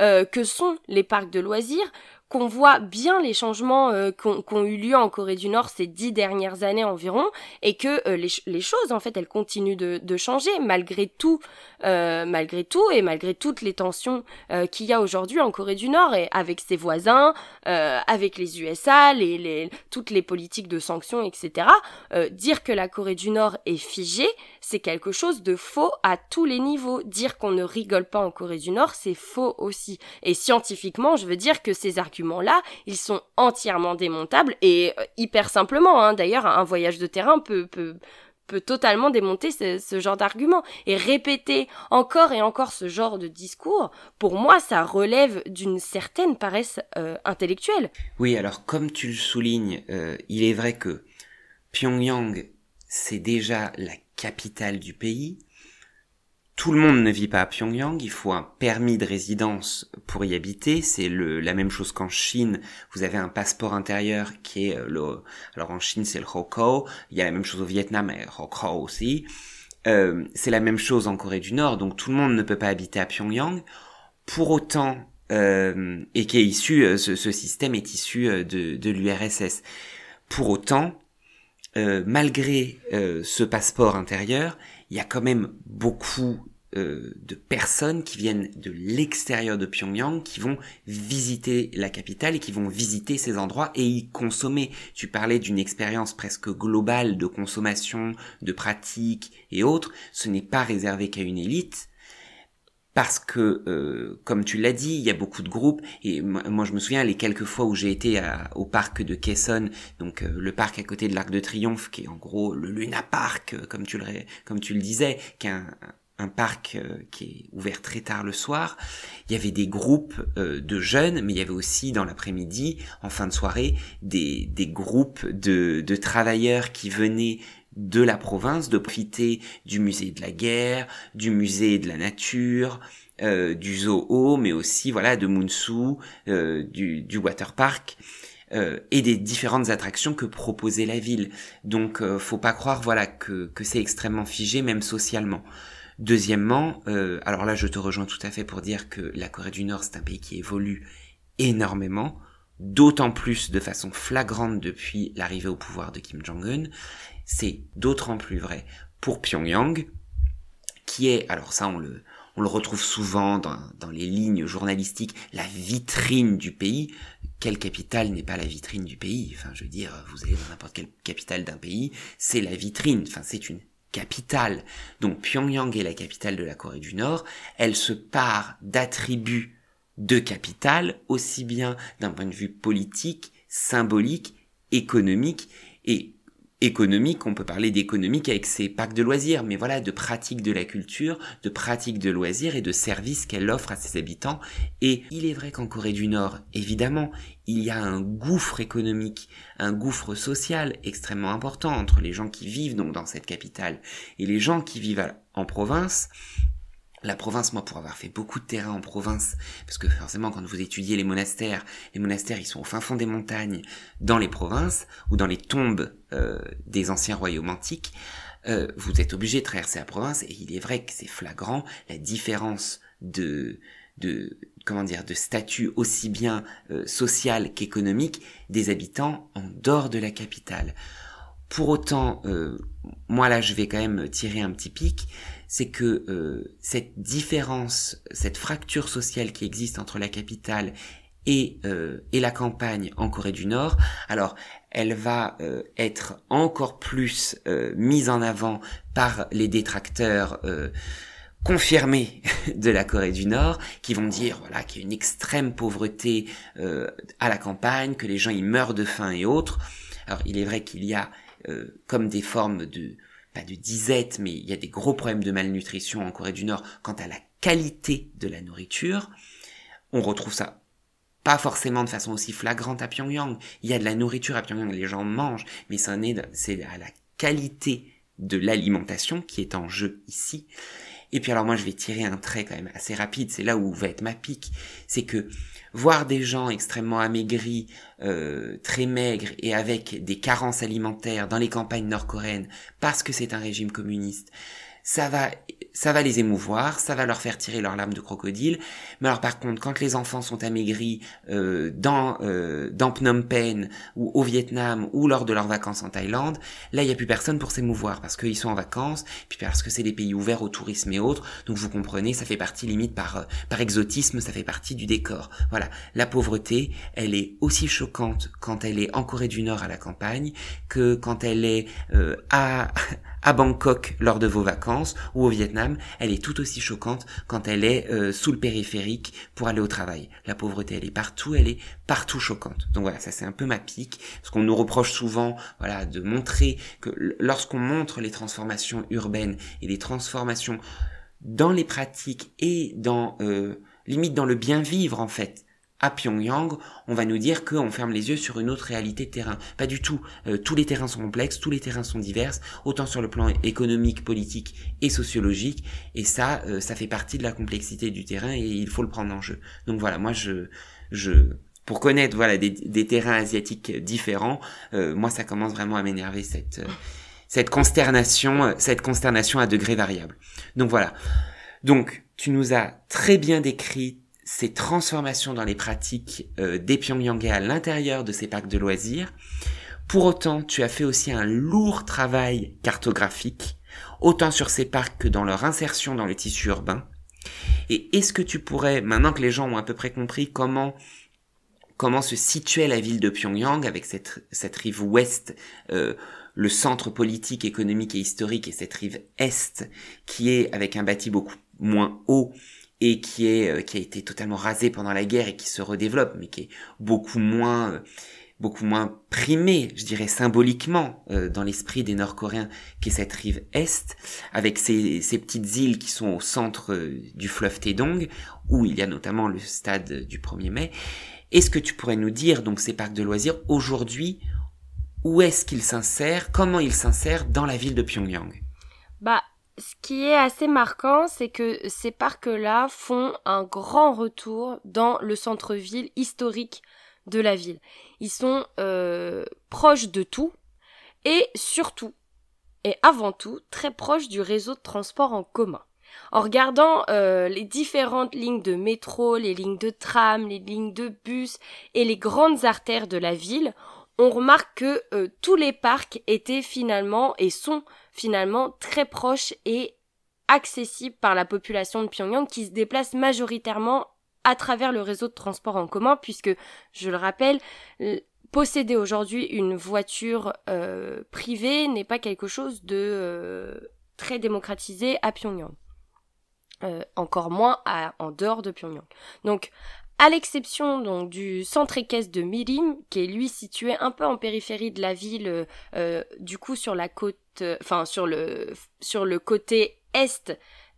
euh, que sont les parcs de loisirs, qu'on voit bien les changements euh, ont eu lieu en Corée du Nord ces dix dernières années environ, et que euh, les, les, choses, en fait, elles continuent de, de changer malgré tout, euh, malgré tout, et malgré toutes les tensions qu'il y a aujourd'hui en Corée du Nord, et avec ses voisins, avec les USA, les, les, toutes les politiques de sanctions, etc. dire que la Corée du Nord est figée, c'est quelque chose de faux à tous les niveaux. Dire qu'on ne rigole pas en Corée du Nord, c'est faux aussi. Et scientifiquement, je veux dire que ces arguments là ils sont entièrement démontables et euh, hyper simplement. Hein. D'ailleurs, un voyage de terrain peut, peut, totalement démonter ce, genre d'argument. Et répéter encore et encore ce genre de discours, pour moi, ça relève d'une certaine paresse euh, intellectuelle. Oui, alors comme tu le soulignes, euh, il est vrai que Pyongyang, c'est déjà la capitale du pays, tout le monde ne vit pas à Pyongyang, il faut un permis de résidence pour y habiter. C'est la même chose qu'en Chine. Vous avez un passeport intérieur qui est euh, le, alors en Chine c'est le Hokou. Il y a la même chose au Vietnam et Hokou aussi. Euh, c'est la même chose en Corée du Nord. Donc tout le monde ne peut pas habiter à Pyongyang. Pour autant, euh, et qui est issu, euh, ce, ce, système est issu de, de l'URSS. Pour autant, malgré ce passeport intérieur, il y a quand même beaucoup euh, de personnes qui viennent de l'extérieur de Pyongyang, qui vont visiter la capitale et qui vont visiter ces endroits et y consommer. Tu parlais d'une expérience presque globale de consommation, de pratiques et autres. Ce n'est pas réservé qu'à une élite. Parce que, euh, comme tu l'as dit, il y a beaucoup de groupes. Et moi, je me souviens les quelques fois où j'ai été au parc de Caisson, donc euh, le parc à côté de l'Arc de Triomphe, qui est en gros le Luna Park, euh, comme tu le comme tu le disais, qui est un, parc qui est ouvert très tard le soir. Il y avait des groupes de jeunes, mais il y avait aussi dans l'après-midi, en fin de soirée, des, des groupes de, de travailleurs qui venaient de la province, de profiter du musée de la guerre, du musée de la nature, euh, du zoo, mais aussi voilà de Munsu, euh, du, du water park. Euh, et des différentes attractions que proposait la ville. Donc, euh, faut pas croire, voilà, que, que c'est extrêmement figé, même socialement. Deuxièmement, euh, alors là, je te rejoins tout à fait pour dire que la Corée du Nord, c'est un pays qui évolue énormément, d'autant plus de façon flagrante depuis l'arrivée au pouvoir de Kim Jong-un, c'est d'autant plus vrai pour Pyongyang, qui est, alors ça on le, on le retrouve souvent dans, dans les lignes journalistiques, la vitrine du pays. Quelle capitale n'est pas la vitrine du pays? Enfin, je veux dire, vous allez dans n'importe quelle capitale d'un pays, c'est la vitrine. Enfin, c'est une capitale. Donc Pyongyang est la capitale de la Corée du Nord. Elle se part d'attributs de capitale, aussi bien d'un point de vue politique, symbolique, économique, et économique, on peut parler d'économique avec ses parcs de loisirs, mais voilà, de pratique de la culture, de pratique de loisirs et de services qu'elle offre à ses habitants. Et il est vrai qu'en Corée du Nord, évidemment, il y a un gouffre économique, un gouffre social extrêmement important entre les gens qui vivent donc dans cette capitale et les gens qui vivent en province la province, moi, pour avoir fait beaucoup de terrain en province, parce que forcément, quand vous étudiez les monastères, les monastères, ils sont au fin fond des montagnes, dans les provinces, ou dans les tombes euh, des anciens royaumes antiques, euh, vous êtes obligé de traverser la province, et il est vrai que c'est flagrant, la différence de, de comment dire, de statut aussi bien euh, social qu'économique des habitants en dehors de la capitale. Pour autant, moi là, je vais quand même tirer un petit pic c'est que euh, cette différence, cette fracture sociale qui existe entre la capitale et, euh, et la campagne en Corée du Nord, alors elle va euh, être encore plus mise en avant par les détracteurs confirmés de la Corée du Nord, qui vont dire voilà qu'il y a une extrême pauvreté à la campagne, que les gens y meurent de faim et autres. Alors il est vrai qu'il y a comme des formes de pas de disette, mais il y a des gros problèmes de malnutrition en Corée du Nord quant à la qualité de la nourriture. On retrouve ça pas forcément de façon aussi flagrante à Pyongyang. Il y a de la nourriture à Pyongyang, les gens mangent, mais c'est à la qualité de l'alimentation qui est en jeu ici. Et puis alors moi je vais tirer un trait quand même assez rapide, c'est là où va être ma pique, c'est que voir des gens extrêmement amaigris, euh, très maigres et avec des carences alimentaires dans les campagnes nord-coréennes parce que c'est un régime communiste, ça va, ça va les émouvoir, ça va leur faire tirer leurs larmes de crocodile. Mais alors par contre, quand les enfants sont amaigris euh, dans euh, dans Phnom Penh ou au Vietnam ou lors de leurs vacances en Thaïlande, là il n'y a plus personne pour s'émouvoir parce qu'ils sont en vacances, puis parce que c'est des pays ouverts au tourisme et autres. Donc vous comprenez, ça fait partie limite par euh, par exotisme, ça fait partie du décor. Voilà, la pauvreté, elle est aussi choquante quand elle est en Corée du Nord à la campagne que quand elle est euh, à à Bangkok lors de vos vacances ou au Vietnam, elle est tout aussi choquante quand elle est euh, sous le périphérique pour aller au travail. La pauvreté, elle est partout, elle est partout choquante. Donc voilà, ça c'est un peu ma pique, parce qu'on nous reproche souvent, voilà, de montrer que lorsqu'on montre les transformations urbaines et les transformations dans les pratiques et dans euh, limite dans le bien vivre en fait à Pyongyang, on va nous dire qu'on ferme les yeux sur une autre réalité de terrain. Pas du tout. Euh, tous les terrains sont complexes, tous les terrains sont divers, autant sur le plan économique, politique et sociologique. Et ça, euh, ça fait partie de la complexité du terrain et il faut le prendre en jeu. Donc voilà, moi je, je, pour connaître voilà des, des terrains asiatiques différents, euh, moi ça commence vraiment à m'énerver cette cette consternation, cette consternation à degrés variables. Donc voilà. Donc tu nous as très bien décrit ces transformations dans les pratiques euh, des Pyongyangais à l'intérieur de ces parcs de loisirs. Pour autant, tu as fait aussi un lourd travail cartographique, autant sur ces parcs que dans leur insertion dans le tissu urbain. Et est-ce que tu pourrais, maintenant que les gens ont à peu près compris comment comment se situait la ville de Pyongyang avec cette, cette rive ouest, euh, le centre politique, économique et historique, et cette rive est qui est avec un bâti beaucoup moins haut et qui est euh, qui a été totalement rasé pendant la guerre et qui se redéveloppe, mais qui est beaucoup moins euh, beaucoup moins primé, je dirais symboliquement, euh, dans l'esprit des Nord-Coréens qu'est cette rive est, avec ces, ces, petites îles qui sont au centre du fleuve Taedong, où il y a notamment le stade du 1er mai. Est-ce que tu pourrais nous dire, donc, ces parcs de loisirs, aujourd'hui, où est-ce qu'ils s'insèrent, comment ils s'insèrent dans la ville de Pyongyang? Bah, ce qui est assez marquant, c'est que ces parcs-là font un grand retour dans le centre-ville historique de la ville. Ils sont euh, proches de tout et surtout, et avant tout, très proches du réseau de transport en commun. En regardant euh, les différentes lignes de métro, les lignes de tram, les lignes de bus et les grandes artères de la ville, on remarque que euh, tous les parcs étaient finalement et sont finalement très proches et accessibles par la population de Pyongyang qui se déplace majoritairement à travers le réseau de transport en commun puisque, je le rappelle, posséder aujourd'hui une voiture euh, privée n'est pas quelque chose de euh, très démocratisé à Pyongyang. encore moins en dehors de Pyongyang. Donc à l'exception donc du centre équestre de Mirim, qui est lui situé un peu en périphérie de la ville, euh, euh, du coup sur la côte, euh, enfin sur le sur le côté est,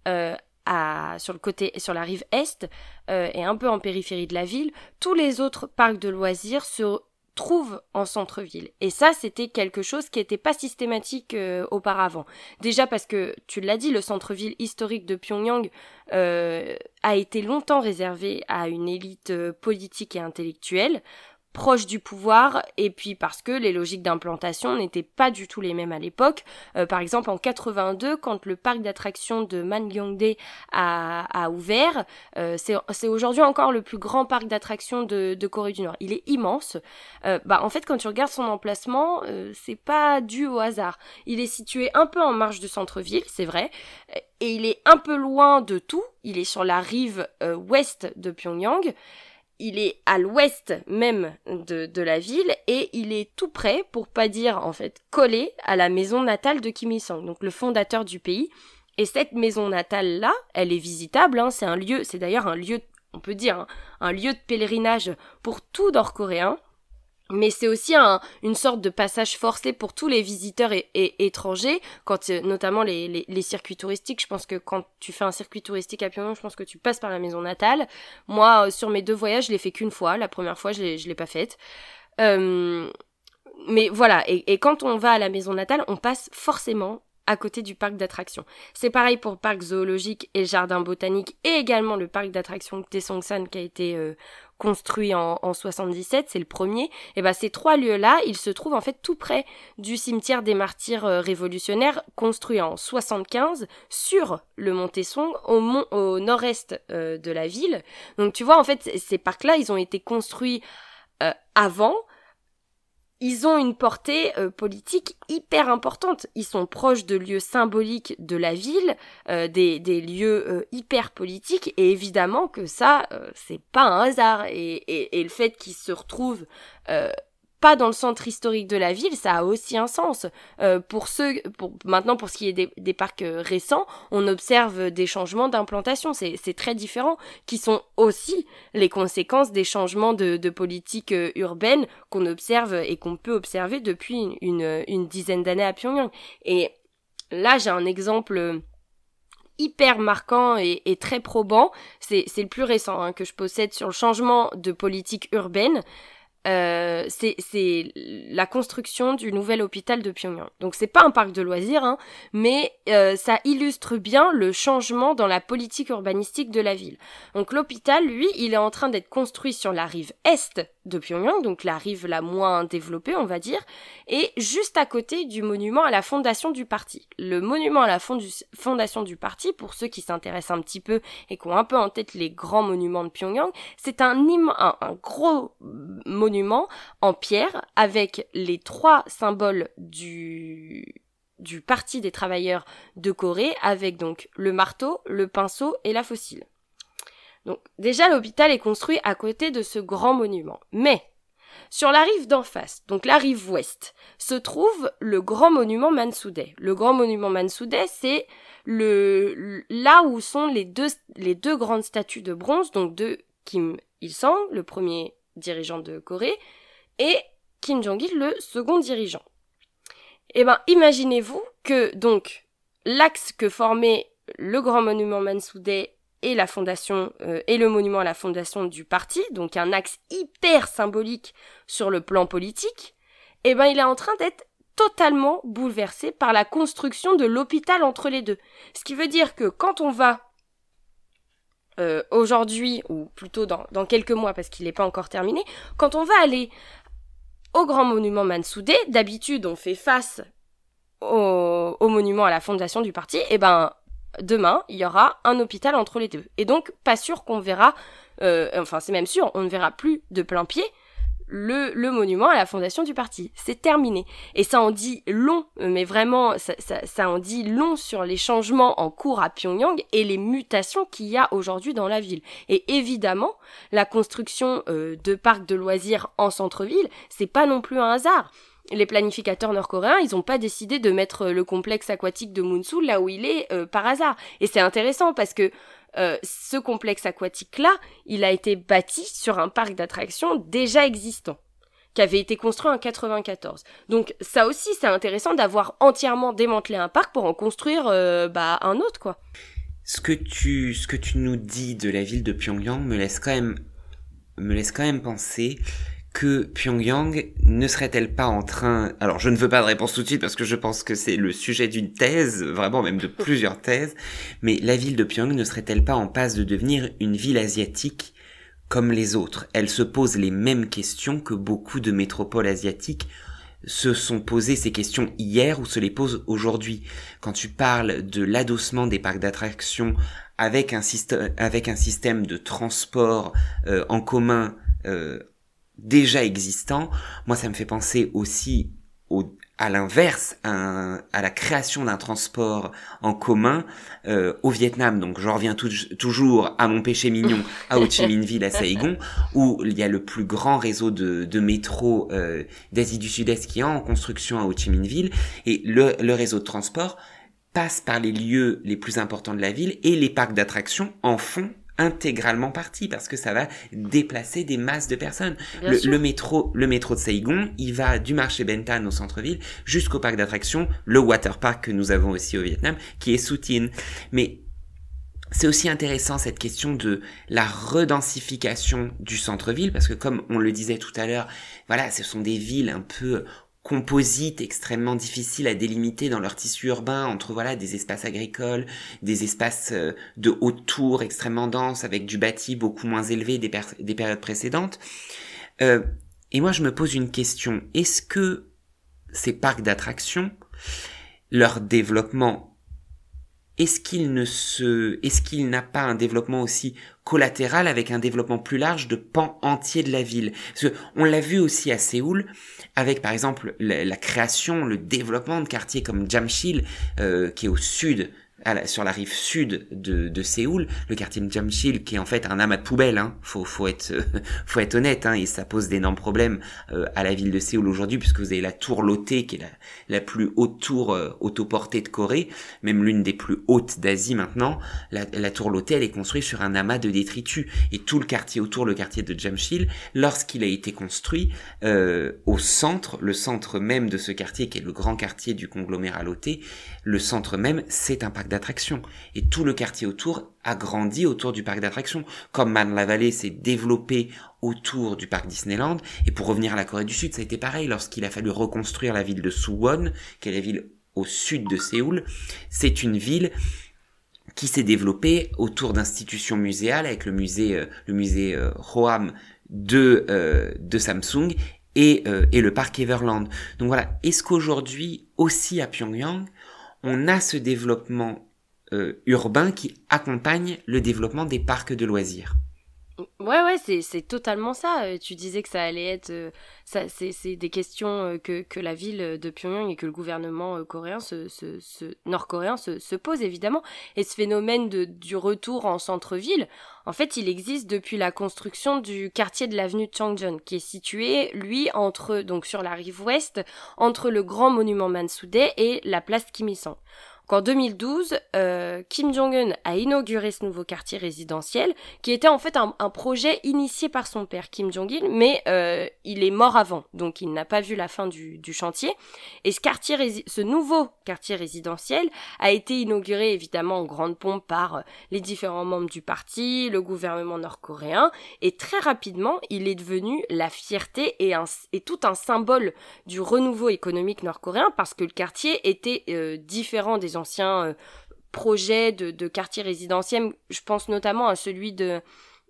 à, sur le côté sur la rive est et un peu en périphérie de la ville, tous les autres parcs de loisirs se trouve en centre-ville. Et ça, c'était quelque chose qui n'était pas systématique euh, auparavant. Déjà parce que, tu l'as dit, le centre-ville historique de Pyongyang euh, a été longtemps réservé à une élite euh, politique et intellectuelle proche du pouvoir et puis parce que les logiques d'implantation n'étaient pas du tout les mêmes à l'époque. Euh, par exemple en 82 quand le parc d'attractions de Mangyeongdae a, a ouvert, euh, c'est aujourd'hui encore le plus grand parc d'attractions de, de, Corée du Nord. Il est immense. Euh, bah en fait quand tu regardes son emplacement, c'est pas dû au hasard. Il est situé un peu en marge du centre-ville, c'est vrai, et il est un peu loin de tout. Il est sur la rive ouest de Pyongyang il est à l'ouest même de, de, la ville et il est tout près, pour pas dire en fait collé à la maison natale de Kim Il-sung, donc le fondateur du pays. Et cette maison natale là, elle est visitable, hein, c'est un lieu, c'est d'ailleurs un lieu, on peut dire, hein, un lieu de pèlerinage pour tout Nord-Coréen mais c'est aussi un, une sorte de passage forcé pour tous les visiteurs et, étrangers, quand euh, notamment les, les, les, circuits touristiques. Je pense que quand tu fais un circuit touristique à Pyongyang, je pense que tu passes par la maison natale. Moi, euh, sur mes deux voyages, je l'ai fait qu'une fois. La première fois, je l'ai, je l'ai pas faite. Euh, mais voilà, et, et quand on va à la maison natale, on passe forcément à côté du parc d'attractions. C'est pareil pour parc zoologique et jardin botanique et également le parc d'attractions Taesongsan qui a été euh, construit en, en 77, c'est le premier. Et ben ces trois lieux-là, ils se trouvent en fait tout près du cimetière des martyrs euh, révolutionnaires construit en 75 sur le mont Tesson au, au nord-est euh, de la ville. Donc tu vois en fait ces parcs-là, ils ont été construits avant ils ont une portée euh, politique hyper importante. Ils sont proches de lieux symboliques de la ville, euh, des, des, lieux euh, hyper politiques, et évidemment que ça, c'est pas un hasard. Et, et, et le fait qu'ils se retrouvent pas dans le centre historique de la ville, ça a aussi un sens. Euh, pour ceux, pour, maintenant pour ce qui est des, parcs euh, récents, on observe des changements d'implantation, c'est très différent, qui sont aussi les conséquences des changements de, politique euh, urbaine qu'on observe et qu'on peut observer depuis une, une, dizaine d'années à Pyongyang. Et là, j'ai un exemple hyper marquant et, et très probant, c'est le plus récent hein, que je possède sur le changement de politique urbaine. Euh, c'est la construction du nouvel hôpital de Pyongyang. Donc c'est pas un parc de loisirs, hein, mais euh, ça illustre bien le changement dans la politique urbanistique de la ville. Donc l'hôpital, lui, il est en train d'être construit sur la rive est de Pyongyang, donc la rive la moins développée, on va dire, et juste à côté du monument à la fondation du parti. Le monument à la fondation du parti, pour ceux qui s'intéressent un petit peu et qui ont un peu en tête les grands monuments de Pyongyang, c'est un, un, un gros monument en pierre avec les trois symboles du du Parti des travailleurs de Corée avec donc le marteau, le pinceau et la fossile. Donc déjà l'hôpital est construit à côté de ce grand monument. Mais Sur la rive d'en face, donc la rive ouest, se trouve le grand monument Mansudae. Le grand monument Mansudae, c'est le, là où sont les deux, les deux grandes statues de bronze, donc de Kim Il-sung, le premier dirigeant de Corée, et Kim Jong-il, le second dirigeant. Eh ben, imaginez-vous que, donc, l'axe que formait le grand monument Mansudae et la fondation euh, et le monument à la fondation du parti, donc un axe hyper symbolique sur le plan politique, eh ben il est en train d'être totalement bouleversé par la construction de l'hôpital entre les deux. Ce qui veut dire que quand on va euh, aujourd'hui, ou plutôt dans, quelques mois parce qu'il n'est pas encore terminé, quand on va aller au grand monument Mansoudé, d'habitude on fait face au, au, monument à la fondation du parti, et eh ben demain il y aura un hôpital entre les deux. Et donc pas sûr qu'on verra, euh, enfin c'est même sûr, on ne verra plus de plein pied le, le, monument à la fondation du parti. C'est terminé. Et ça en dit long, mais vraiment, ça, ça, en dit long sur les changements en cours à Pyongyang et les mutations qu'il y a aujourd'hui dans la ville. Et évidemment, la construction euh, de parcs de loisirs en centre-ville, c'est pas non plus un hasard les planificateurs nord-coréens, ils n'ont pas décidé de mettre le complexe aquatique de Munsu là où il est euh, par hasard. Et c'est intéressant parce que euh, ce complexe aquatique-là, il a été bâti sur un parc d'attractions déjà existant qui avait été construit en 94. Donc ça aussi, c'est intéressant d'avoir entièrement démantelé un parc pour en construire euh, bah, un autre, quoi. Ce que tu ce que tu nous dis de la ville de Pyongyang me laisse quand même me laisse quand même penser que Pyongyang ne serait-elle pas en train... Alors je ne veux pas de réponse tout de suite parce que je pense que c'est le sujet d'une thèse, vraiment même de plusieurs thèses, mais la ville de Pyongyang ne serait-elle pas en passe de devenir une ville asiatique comme les autres? Elle se pose les mêmes questions que beaucoup de métropoles asiatiques se sont posées ces questions hier ou se les posent aujourd'hui. Quand tu parles de l'adossement des parcs d'attractions avec un système de transport euh, en commun euh, déjà existant, moi ça me fait penser aussi au, à l'inverse, à, à, la création d'un transport en commun euh, au Vietnam. Donc je reviens toujours à mon péché mignon, à Ho Chi Minh Ville, à Saigon, où il y a le plus grand réseau de, de métro euh, d'Asie du Sud-Est qui est en construction à Ho Chi Minh Ville, et le, le réseau de transport passe par les lieux les plus importants de la ville et les parcs d'attractions en font intégralement parti parce que ça va déplacer des masses de personnes. Le, métro, le métro de Saigon, il va du marché Bentan au centre-ville jusqu'au parc d'attractions, le water park que nous avons aussi au Vietnam, qui est Soutine. Mais c'est aussi intéressant cette question de la redensification du centre-ville parce que comme on le disait tout à l'heure, voilà, ce sont des villes un peu composites extrêmement difficiles à délimiter dans leur tissu urbain entre voilà des espaces agricoles, des espaces euh, de haute tour extrêmement denses avec du bâti beaucoup moins élevé des, des périodes précédentes. Euh, et moi je me pose une question, est-ce que ces parcs d'attractions, leur développement, est-ce qu'il ne se, est-ce qu'il n'a pas un développement aussi collatéral avec un développement plus large de pans entiers de la ville? Parce que on l'a vu aussi à Séoul avec par exemple la, création, le développement de quartiers comme Jamshil euh, qui est au sud sur la rive sud de, de, Séoul, le quartier Mjamchil, qui est en fait un amas de poubelles, hein, faut, être, faut être honnête, hein, et ça pose d'énormes problèmes euh, à la ville de Séoul aujourd'hui, puisque vous avez la tour Lotte, qui est la, plus haute tour euh, autoportée de Corée, même l'une des plus hautes d'Asie maintenant. La, la tour Lotte, elle est construite sur un amas de détritus, et tout le quartier autour, le quartier de Jamshil, lorsqu'il a été construit euh, au centre, le centre même de ce quartier, qui est le grand quartier du conglomérat Lotte, le centre même, c'est un parc d'attractions. Et tout le quartier autour a grandi autour du parc d'attractions. Comme Man-la-Vallée s'est développé autour du parc Disneyland. Et pour revenir à la Corée du Sud, ça a été pareil lorsqu'il a fallu reconstruire la ville de Suwon, qui est la ville au sud de Séoul. C'est une ville qui s'est développée autour d'institutions muséales avec le musée, euh, le musée euh, de, euh, de Samsung et, et le parc Everland. Donc voilà, est-ce qu'aujourd'hui, aussi à Pyongyang, on a ce développement euh, urbain qui accompagne le développement des parcs de loisirs. Ouais, ouais, c'est, totalement ça. Euh, tu disais que ça allait être. euh, ça, c'est, des questions euh, que, que la ville de Pyongyang et que le gouvernement coréen, nord-coréen, se, se pose évidemment. Et ce phénomène de, du retour en centre-ville, en fait, il existe depuis la construction du quartier de l'avenue Changjeon, qui est situé, lui, entre, donc sur la rive ouest, entre le grand monument Mansudae et la place Kim. Qu'en 2012, euh, Kim Jong-un a inauguré ce nouveau quartier résidentiel, qui était en fait un, projet initié par son père Kim Jong-il, mais euh, il est mort avant, donc il n'a pas vu la fin du, chantier. Et ce quartier, ce nouveau quartier résidentiel a été inauguré évidemment en grande pompe par euh, les différents membres du parti, le gouvernement nord-coréen, et très rapidement, il est devenu la fierté et, tout un symbole du renouveau économique nord-coréen parce que le quartier était différent des anciens euh, projets de, quartiers résidentiels. Je pense notamment à celui de,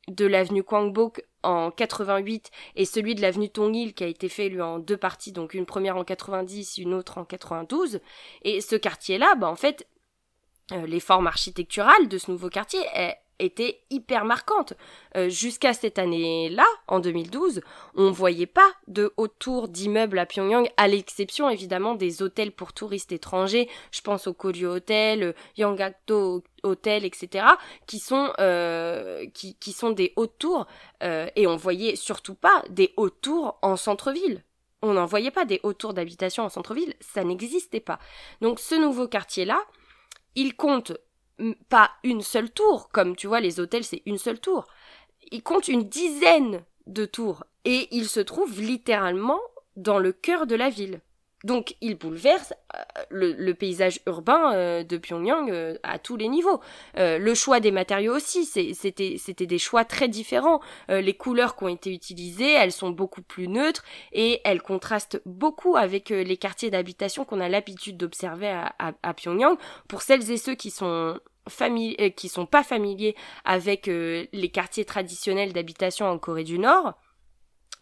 de l'avenue Kwangbok en 88 et celui de l'avenue Tongil qui a été fait lui en deux parties, donc une première en 90, une autre en 92. Et ce quartier-là, bah, en fait, euh, les formes architecturales de ce nouveau quartier eh, étaient hyper marquantes. Euh, Jusqu'à cette année-là, en 2012, on voyait pas de haute tour d'immeubles à Pyongyang, à l'exception évidemment des hôtels pour touristes étrangers. Je pense au Koryu Hotel, euh, Yangakdo Hotel, etc., qui sont euh, qui, qui sont des hautes tours. euh, et on voyait surtout pas des hautes tours en centre-ville. On n'en voyait pas des hautes tours d'habitation en centre-ville, ça n'existait pas. Donc ce nouveau quartier-là, il compte pas une seule tour, comme tu vois, les hôtels, c'est une seule tour. Il compte une dizaine de tours. Et il se trouve littéralement dans le cœur de la ville. Donc il bouleverse euh, le, paysage urbain euh, de Pyongyang euh, à tous les niveaux. Le choix des matériaux aussi, c'était des choix très différents. Les couleurs qui ont été utilisées, elles sont beaucoup plus neutres et elles contrastent beaucoup avec les quartiers d'habitation qu'on a l'habitude d'observer à, à- Pyongyang. Pour celles et ceux qui sont qui sont pas familiers avec les quartiers traditionnels d'habitation en Corée du Nord,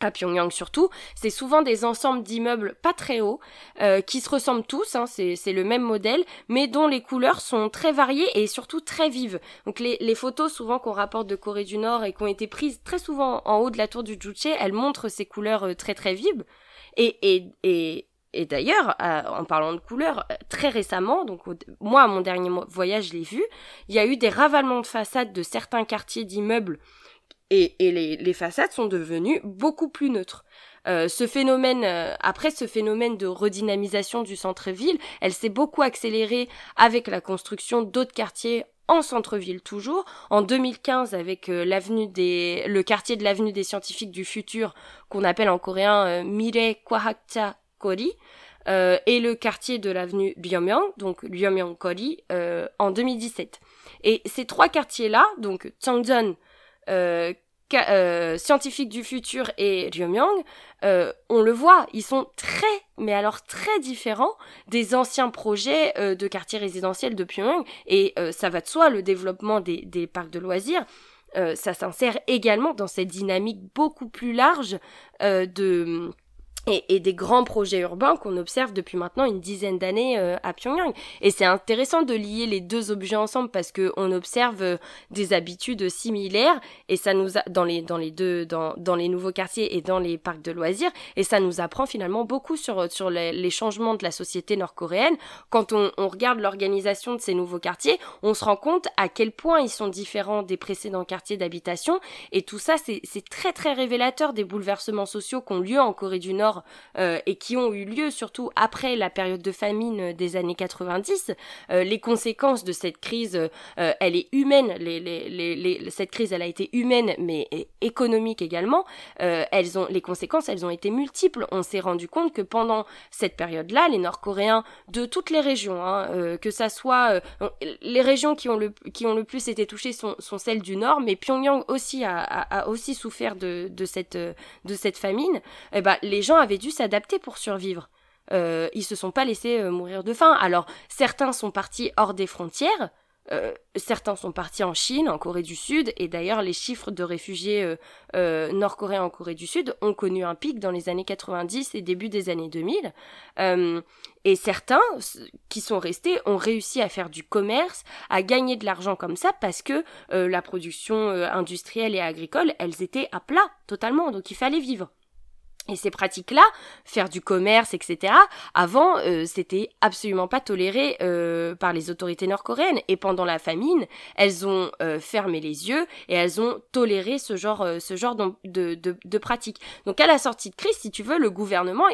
à Pyongyang surtout, c'est souvent des ensembles d'immeubles pas très hauts, euh, qui se ressemblent tous, hein, c'est le même modèle, mais dont les couleurs sont très variées et surtout très vives. Donc les, photos souvent qu'on rapporte de Corée du Nord et qui ont été prises très souvent en haut de la tour du Juche, elles montrent ces couleurs euh, très très vives. Et, d'ailleurs, en parlant de couleurs, euh, très récemment, donc moi à mon dernier voyage je l'ai vu, il y a eu des ravalements de façades de certains quartiers d'immeubles et, et les, les façades sont devenues beaucoup plus neutres. Euh, ce phénomène, euh, après ce phénomène de redynamisation du centre-ville, elle s'est beaucoup accélérée avec la construction d'autres quartiers en centre-ville toujours. En 2015, avec euh, l'avenue des, le quartier de l'avenue des scientifiques du futur, qu'on appelle en coréen euh, Mire Kwahakcha Kori, euh, et le quartier de l'avenue Ryomyang, donc Ryomyang Kori, euh, en 2017. Et ces trois quartiers-là, donc Changjeon, euh, euh, scientifiques du futur et Ryomyang, euh, on le voit, ils sont très, mais alors très différents des anciens projets euh, de quartiers résidentiels de Pyongyang. Et euh, ça va de soi, le développement des, des parcs de loisirs, euh, ça s'insère également dans cette dynamique beaucoup plus large de et, des grands projets urbains qu'on observe depuis maintenant une dizaine d'années euh, à Pyongyang. Et c'est intéressant de lier les deux objets ensemble parce que on observe euh, des habitudes similaires et ça nous dans les dans les deux dans dans les nouveaux quartiers et dans les parcs de loisirs et ça nous apprend finalement beaucoup sur sur les, les changements de la société nord-coréenne. Quand on, on regarde l'organisation de ces nouveaux quartiers, on se rend compte à quel point ils sont différents des précédents quartiers d'habitation et tout ça c'est c'est très très révélateur des bouleversements sociaux qui ont lieu en Corée du Nord euh, et qui ont eu lieu surtout après la période de famine euh, des années 90. Euh, les conséquences de cette crise, euh, elle est humaine. Cette crise, elle a été humaine, mais économique également. Elles ont, les conséquences, elles ont été multiples. On s'est rendu compte que pendant cette période-là, les Nord-Coréens de toutes les régions, hein, que ça soit les régions qui ont le qui ont le plus été touchées sont, celles du Nord, mais Pyongyang aussi a, aussi souffert de, cette de cette famine. Eh ben, les gens avaient dû s'adapter pour survivre. Euh, ils se sont pas laissés euh, mourir de faim. Alors certains sont partis hors des frontières, euh, certains sont partis en Chine, en Corée du Sud, et d'ailleurs les chiffres de réfugiés euh, nord-coréens en Corée du Sud ont connu un pic dans les années 90 et début des années 2000. Euh, Et certains qui sont restés ont réussi à faire du commerce, à gagner de l'argent comme ça parce que la production industrielle et agricole, elles étaient à plat totalement, donc il fallait vivre. Et ces pratiques-là, faire du commerce, etc., avant, euh, c'était absolument pas toléré euh, par les autorités nord-coréennes. Et pendant la famine, elles ont euh, fermé les yeux et elles ont toléré ce genre, ce genre de, de, de, pratiques. Donc à la sortie de crise, si tu veux, le gouvernement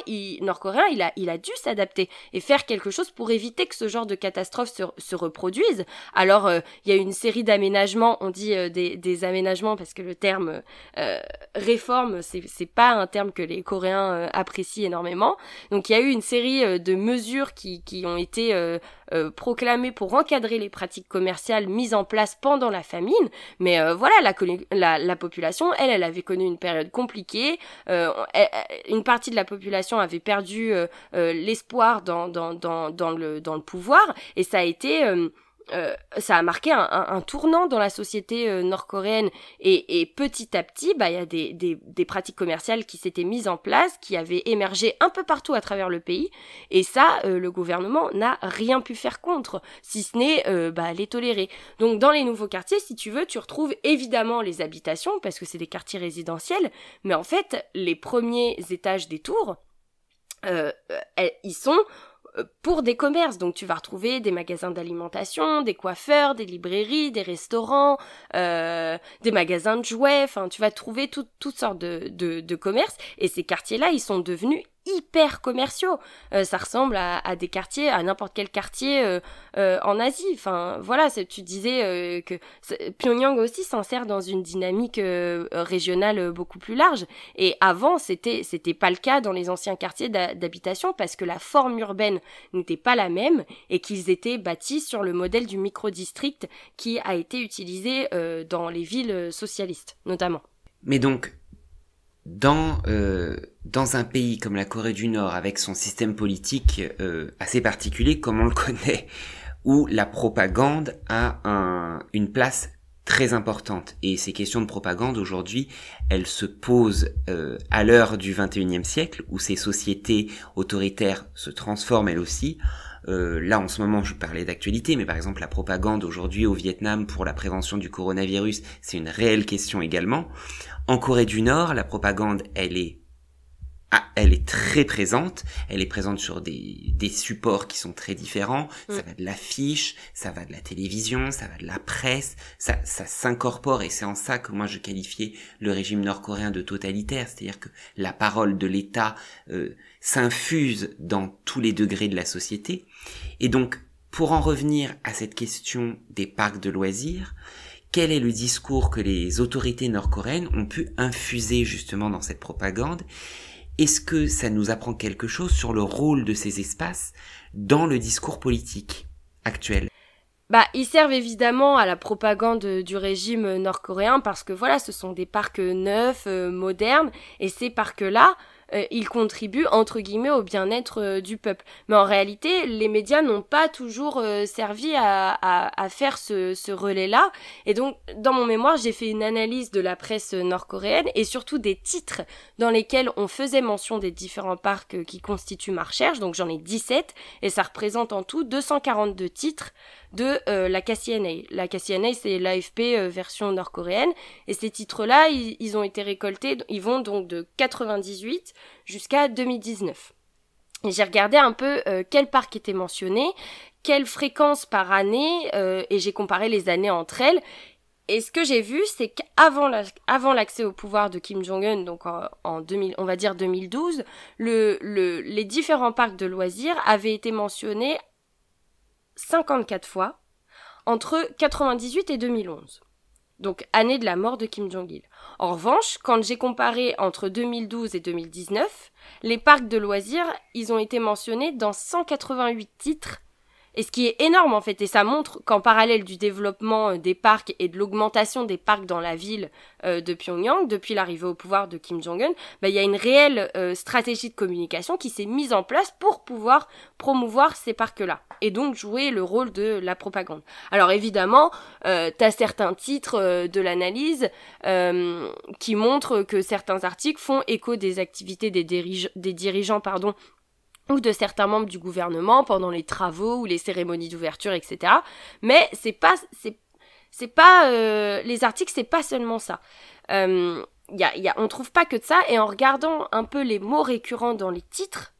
nord-coréen, il a, il a dû s'adapter et faire quelque chose pour éviter que ce genre de catastrophe se, se reproduise. Alors, il y a une série d'aménagements, on dit des, des aménagements parce que le terme réforme, c'est pas un terme que les Coréens euh, apprécient énormément. Donc il y a eu une série euh, de mesures qui, qui ont été euh, proclamées pour encadrer les pratiques commerciales mises en place pendant la famine. Mais voilà, la, la, population, elle, elle avait connu une période compliquée. une partie de la population avait perdu l'espoir dans, dans, dans, le, dans le pouvoir et ça a été euh, ça a marqué un, tournant dans la société euh, nord-coréenne. Et, petit à petit, bah il y a des, pratiques commerciales qui s'étaient mises en place, qui avaient émergé un peu partout à travers le pays, et ça, euh, le gouvernement n'a rien pu faire contre, si ce n'est bah, les tolérer. Donc dans les nouveaux quartiers, si tu veux, tu retrouves évidemment les habitations parce que c'est des quartiers résidentiels, mais en fait, les premiers étages des tours, ils sont pour des commerces. Donc tu vas retrouver des magasins d'alimentation, des coiffeurs, des librairies, des restaurants, euh, des magasins de jouets. Enfin, tu vas trouver toutes sortes de, de, de commerces. Et ces quartiers-là, ils sont devenus hyper commerciaux. Euh, ça ressemble à, des quartiers, à n'importe quel quartier euh, euh, en Asie. Enfin, voilà, tu disais que Pyongyang aussi s'insère dans une dynamique régionale beaucoup plus large. Et avant, c'était c'était pas le cas dans les anciens quartiers d'habitation parce que la forme urbaine n'était pas la même et qu'ils étaient bâtis sur le modèle du micro-district qui a été utilisé dans les villes socialistes, notamment. Mais donc, dans, euh, dans un pays comme la Corée du Nord, avec son système politique euh, assez particulier, comme on le connaît, où la propagande a un, une place très importante. Et ces questions de propagande, aujourd'hui, elles se posent euh, à l'heure du 21e siècle, où ces sociétés autoritaires se transforment elles aussi. Euh, là, en ce moment, je parlais d'actualité, mais par exemple, la propagande aujourd'hui au Vietnam pour la prévention du coronavirus, c'est une réelle question également. En Corée du Nord, la propagande, elle est ah, elle est très présente. Elle est présente sur des, des supports qui sont très différents. Mm. Ça va de l'affiche, ça va de la télévision, ça va de la presse. Ça, ça s'incorpore et c'est en ça que moi je qualifiais le régime nord-coréen de totalitaire. C'est-à-dire que la parole de l'État euh, s'infuse dans tous les degrés de la société. Et donc, pour en revenir à cette question des parcs de loisirs, quel est le discours que les autorités nord-coréennes ont pu infuser justement dans cette propagande? Est-ce que ça nous apprend quelque chose sur le rôle de ces espaces dans le discours politique actuel? Bah, ils servent évidemment à la propagande du régime nord-coréen parce que voilà, ce sont des parcs neufs, euh, modernes, et ces parcs-là, euh, il contribue entre guillemets au bien-être euh, du peuple. Mais en réalité, les médias n'ont pas toujours euh, servi à, faire ce, ce relais-là. Et donc, dans mon mémoire, j'ai fait une analyse de la presse nord-coréenne et surtout des titres dans lesquels on faisait mention des différents parcs qui constituent ma recherche. Donc j'en ai 17 et ça représente en tout 242 titres de euh, la KCNA. La KCNA, c'est l'AFP euh, version nord-coréenne. Et ces titres-là, ils, ont été récoltés, ils vont donc de 98 jusqu'à 2019. Et j'ai regardé un peu euh, quel parc était mentionné, quelle fréquence par année, et j'ai comparé les années entre elles. Et ce que j'ai vu, c'est qu'avant l'accès au pouvoir de Kim Jong-un, donc en, 2000, on va dire 2012, le, le, les différents parcs de loisirs avaient été mentionnés 54 fois entre 98 et 2011. Donc année de la mort de Kim Jong-il. En revanche, quand j'ai comparé entre 2012 et 2019, les parcs de loisirs, ils ont été mentionnés dans 188 titres et ce qui est énorme en fait, et ça montre qu'en parallèle du développement euh, des parcs et de l'augmentation des parcs dans la ville euh, de Pyongyang, depuis l'arrivée au pouvoir de Kim Jong-un, bah, il y a une réelle euh, stratégie de communication qui s'est mise en place pour pouvoir promouvoir ces parcs-là, et donc jouer le rôle de la propagande. Alors évidemment, euh, tu as certains titres de l'analyse qui montrent que certains articles font écho des activités des, des dirigeants pardon, ou de certains membres du gouvernement pendant les travaux ou les cérémonies d'ouverture, etc. Mais c'est pas, c'est, pas, euh, les articles, c'est pas seulement ça. Euh, y y a, on trouve pas que de ça, et en regardant un peu les mots récurrents dans les titres,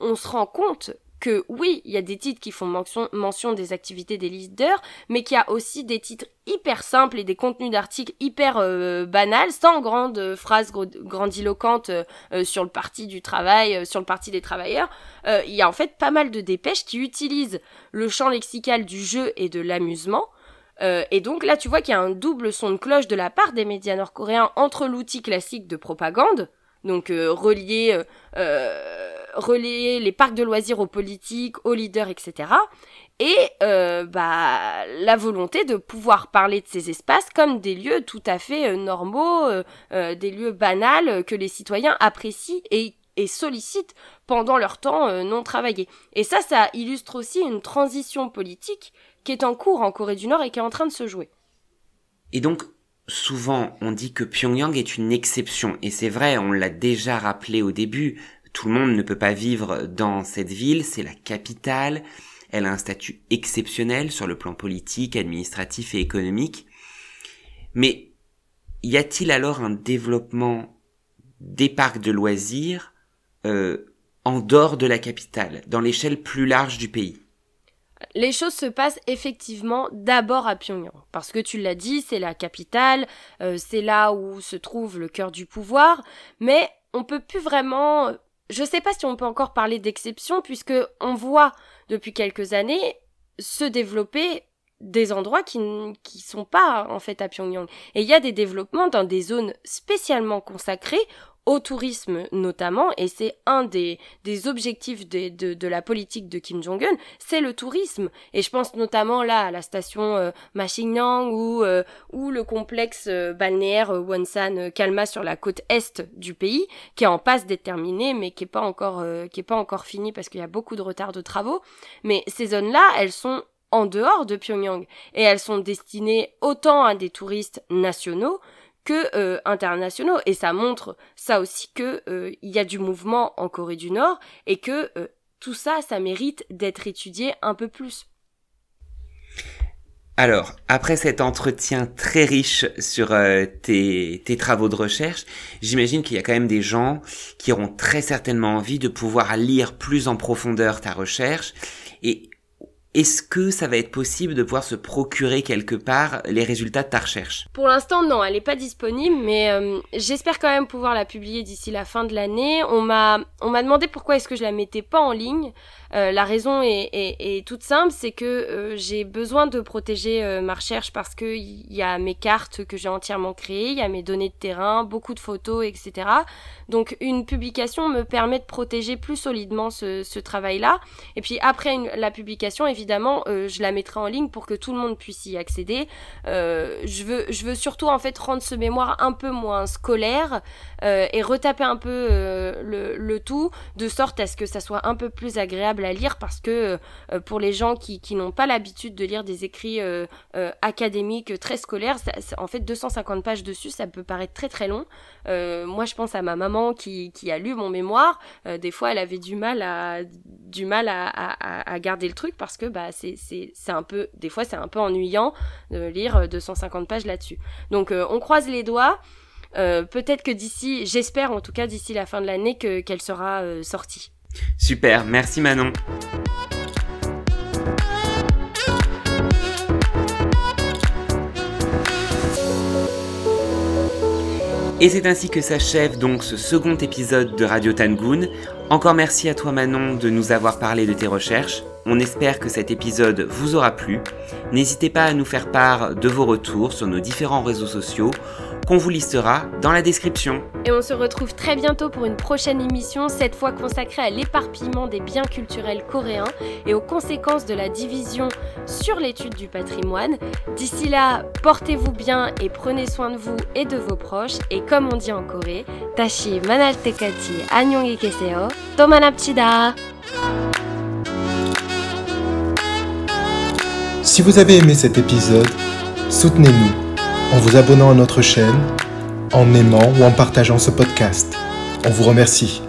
on se rend compte que oui, il y a des titres qui font mention, des activités des leaders, mais qu'il y a aussi des titres hyper simples et des contenus d'articles hyper euh, banals, sans grandes phrases grandiloquentes euh, sur le parti du travail, euh, sur le parti des travailleurs. il y a en fait pas mal de dépêches qui utilisent le champ lexical du jeu et de l'amusement. et donc là, tu vois qu'il y a un double son de cloche de la part des médias nord-coréens entre l'outil classique de propagande, donc relié relayer les parcs de loisirs aux politiques, aux leaders, etc. Et euh, bah, la volonté de pouvoir parler de ces espaces comme des lieux tout à fait euh, normaux, euh, des lieux banals que les citoyens apprécient et sollicitent pendant leur temps non travaillé. Et ça, ça illustre aussi une transition politique qui est en cours en Corée du Nord et qui est en train de se jouer. Et donc, souvent, on dit que Pyongyang est une exception. Et c'est vrai, on l'a déjà rappelé au début, tout le monde ne peut pas vivre dans cette ville, c'est la capitale, elle a un statut exceptionnel sur le plan politique, administratif et économique. Mais y a-t-il alors un développement des parcs de loisirs euh, en dehors de la capitale, dans l'échelle plus large du pays? Les choses se passent effectivement d'abord à Pyongyang, parce que tu l'as dit, c'est la capitale, euh, c'est là où se trouve le cœur du pouvoir, mais on peut plus vraiment je ne sais pas si on peut encore parler d'exception puisque on voit depuis quelques années se développer des endroits qui ne sont pas en fait à Pyongyang. Et il y a des développements dans des zones spécialement consacrées au tourisme notamment, et c'est un des, des objectifs de, de, de, la politique de Kim Jong-un, c'est le tourisme. Et je pense notamment là à la station euh, ou, euh, ou le complexe euh, balnéaire euh, Wonsan Kalma sur la côte est du pays, qui est en passe d'être terminé, mais qui est pas encore, qui est pas encore fini parce qu'il y a beaucoup de retard de travaux. Mais ces zones-là, elles sont en dehors de Pyongyang et elles sont destinées autant à des touristes nationaux que euh, internationaux. Et ça montre ça aussi que euh, il y a du mouvement en Corée du Nord et que euh, tout ça, ça mérite d'être étudié un peu plus. Alors, après cet entretien très riche sur tes, tes, travaux de recherche, j'imagine qu'il y a quand même des gens qui auront très certainement envie de pouvoir lire plus en profondeur ta recherche. Et est-ce que ça va être possible de pouvoir se procurer quelque part les résultats de ta recherche? Pour l'instant, non, elle n'est pas disponible, mais euh, j'espère quand même pouvoir la publier d'ici la fin de l'année. On m'a, demandé pourquoi est-ce que je la mettais pas en ligne. Euh, la raison est, toute simple, c'est que euh, j'ai besoin de protéger euh, ma recherche parce qu'il y a mes cartes que j'ai entièrement créées, il y a mes données de terrain, beaucoup de photos, etc. Donc une publication me permet de protéger plus solidement ce, travail-là. Et puis après la publication, évidemment, je la mettrai en ligne pour que tout le monde puisse y accéder. je, veux, surtout en fait rendre ce mémoire un peu moins scolaire et retaper un peu le tout de sorte à ce que ça soit un peu plus agréable à lire parce que euh, pour les gens qui, qui n'ont pas l'habitude de lire des écrits euh, euh, académiques très scolaires, en fait 250 pages dessus, ça peut paraître très très long. moi je pense à ma maman qui, qui a lu mon mémoire, des fois elle avait du mal à, du mal à, à, garder le truc parce que bah, c'est un peu, des fois c'est un peu ennuyant de lire 250 pages là-dessus. Donc on croise les doigts. peut-être que d'ici, j'espère en tout cas d'ici la fin de l'année qu'elle sera sortie. Super, merci Manon. Et c'est ainsi que s'achève donc ce second épisode de Radio Tangoon. Encore merci à toi Manon de nous avoir parlé de tes recherches. On espère que cet épisode vous aura plu. N'hésitez pas à nous faire part de vos retours sur nos différents réseaux sociaux qu'on vous listera dans la description. Et on se retrouve très bientôt pour une prochaine émission, cette fois consacrée à l'éparpillement des biens culturels coréens et aux conséquences de la division sur l'étude du patrimoine. D'ici là, portez-vous bien et prenez soin de vous et de vos proches. Et comme on dit en Corée, Tashi Manaltekati Anyong Ikeseo, e Tomanapchida! Si vous avez aimé cet épisode, soutenez-nous en vous abonnant à notre chaîne, en aimant ou en partageant ce podcast. On vous remercie.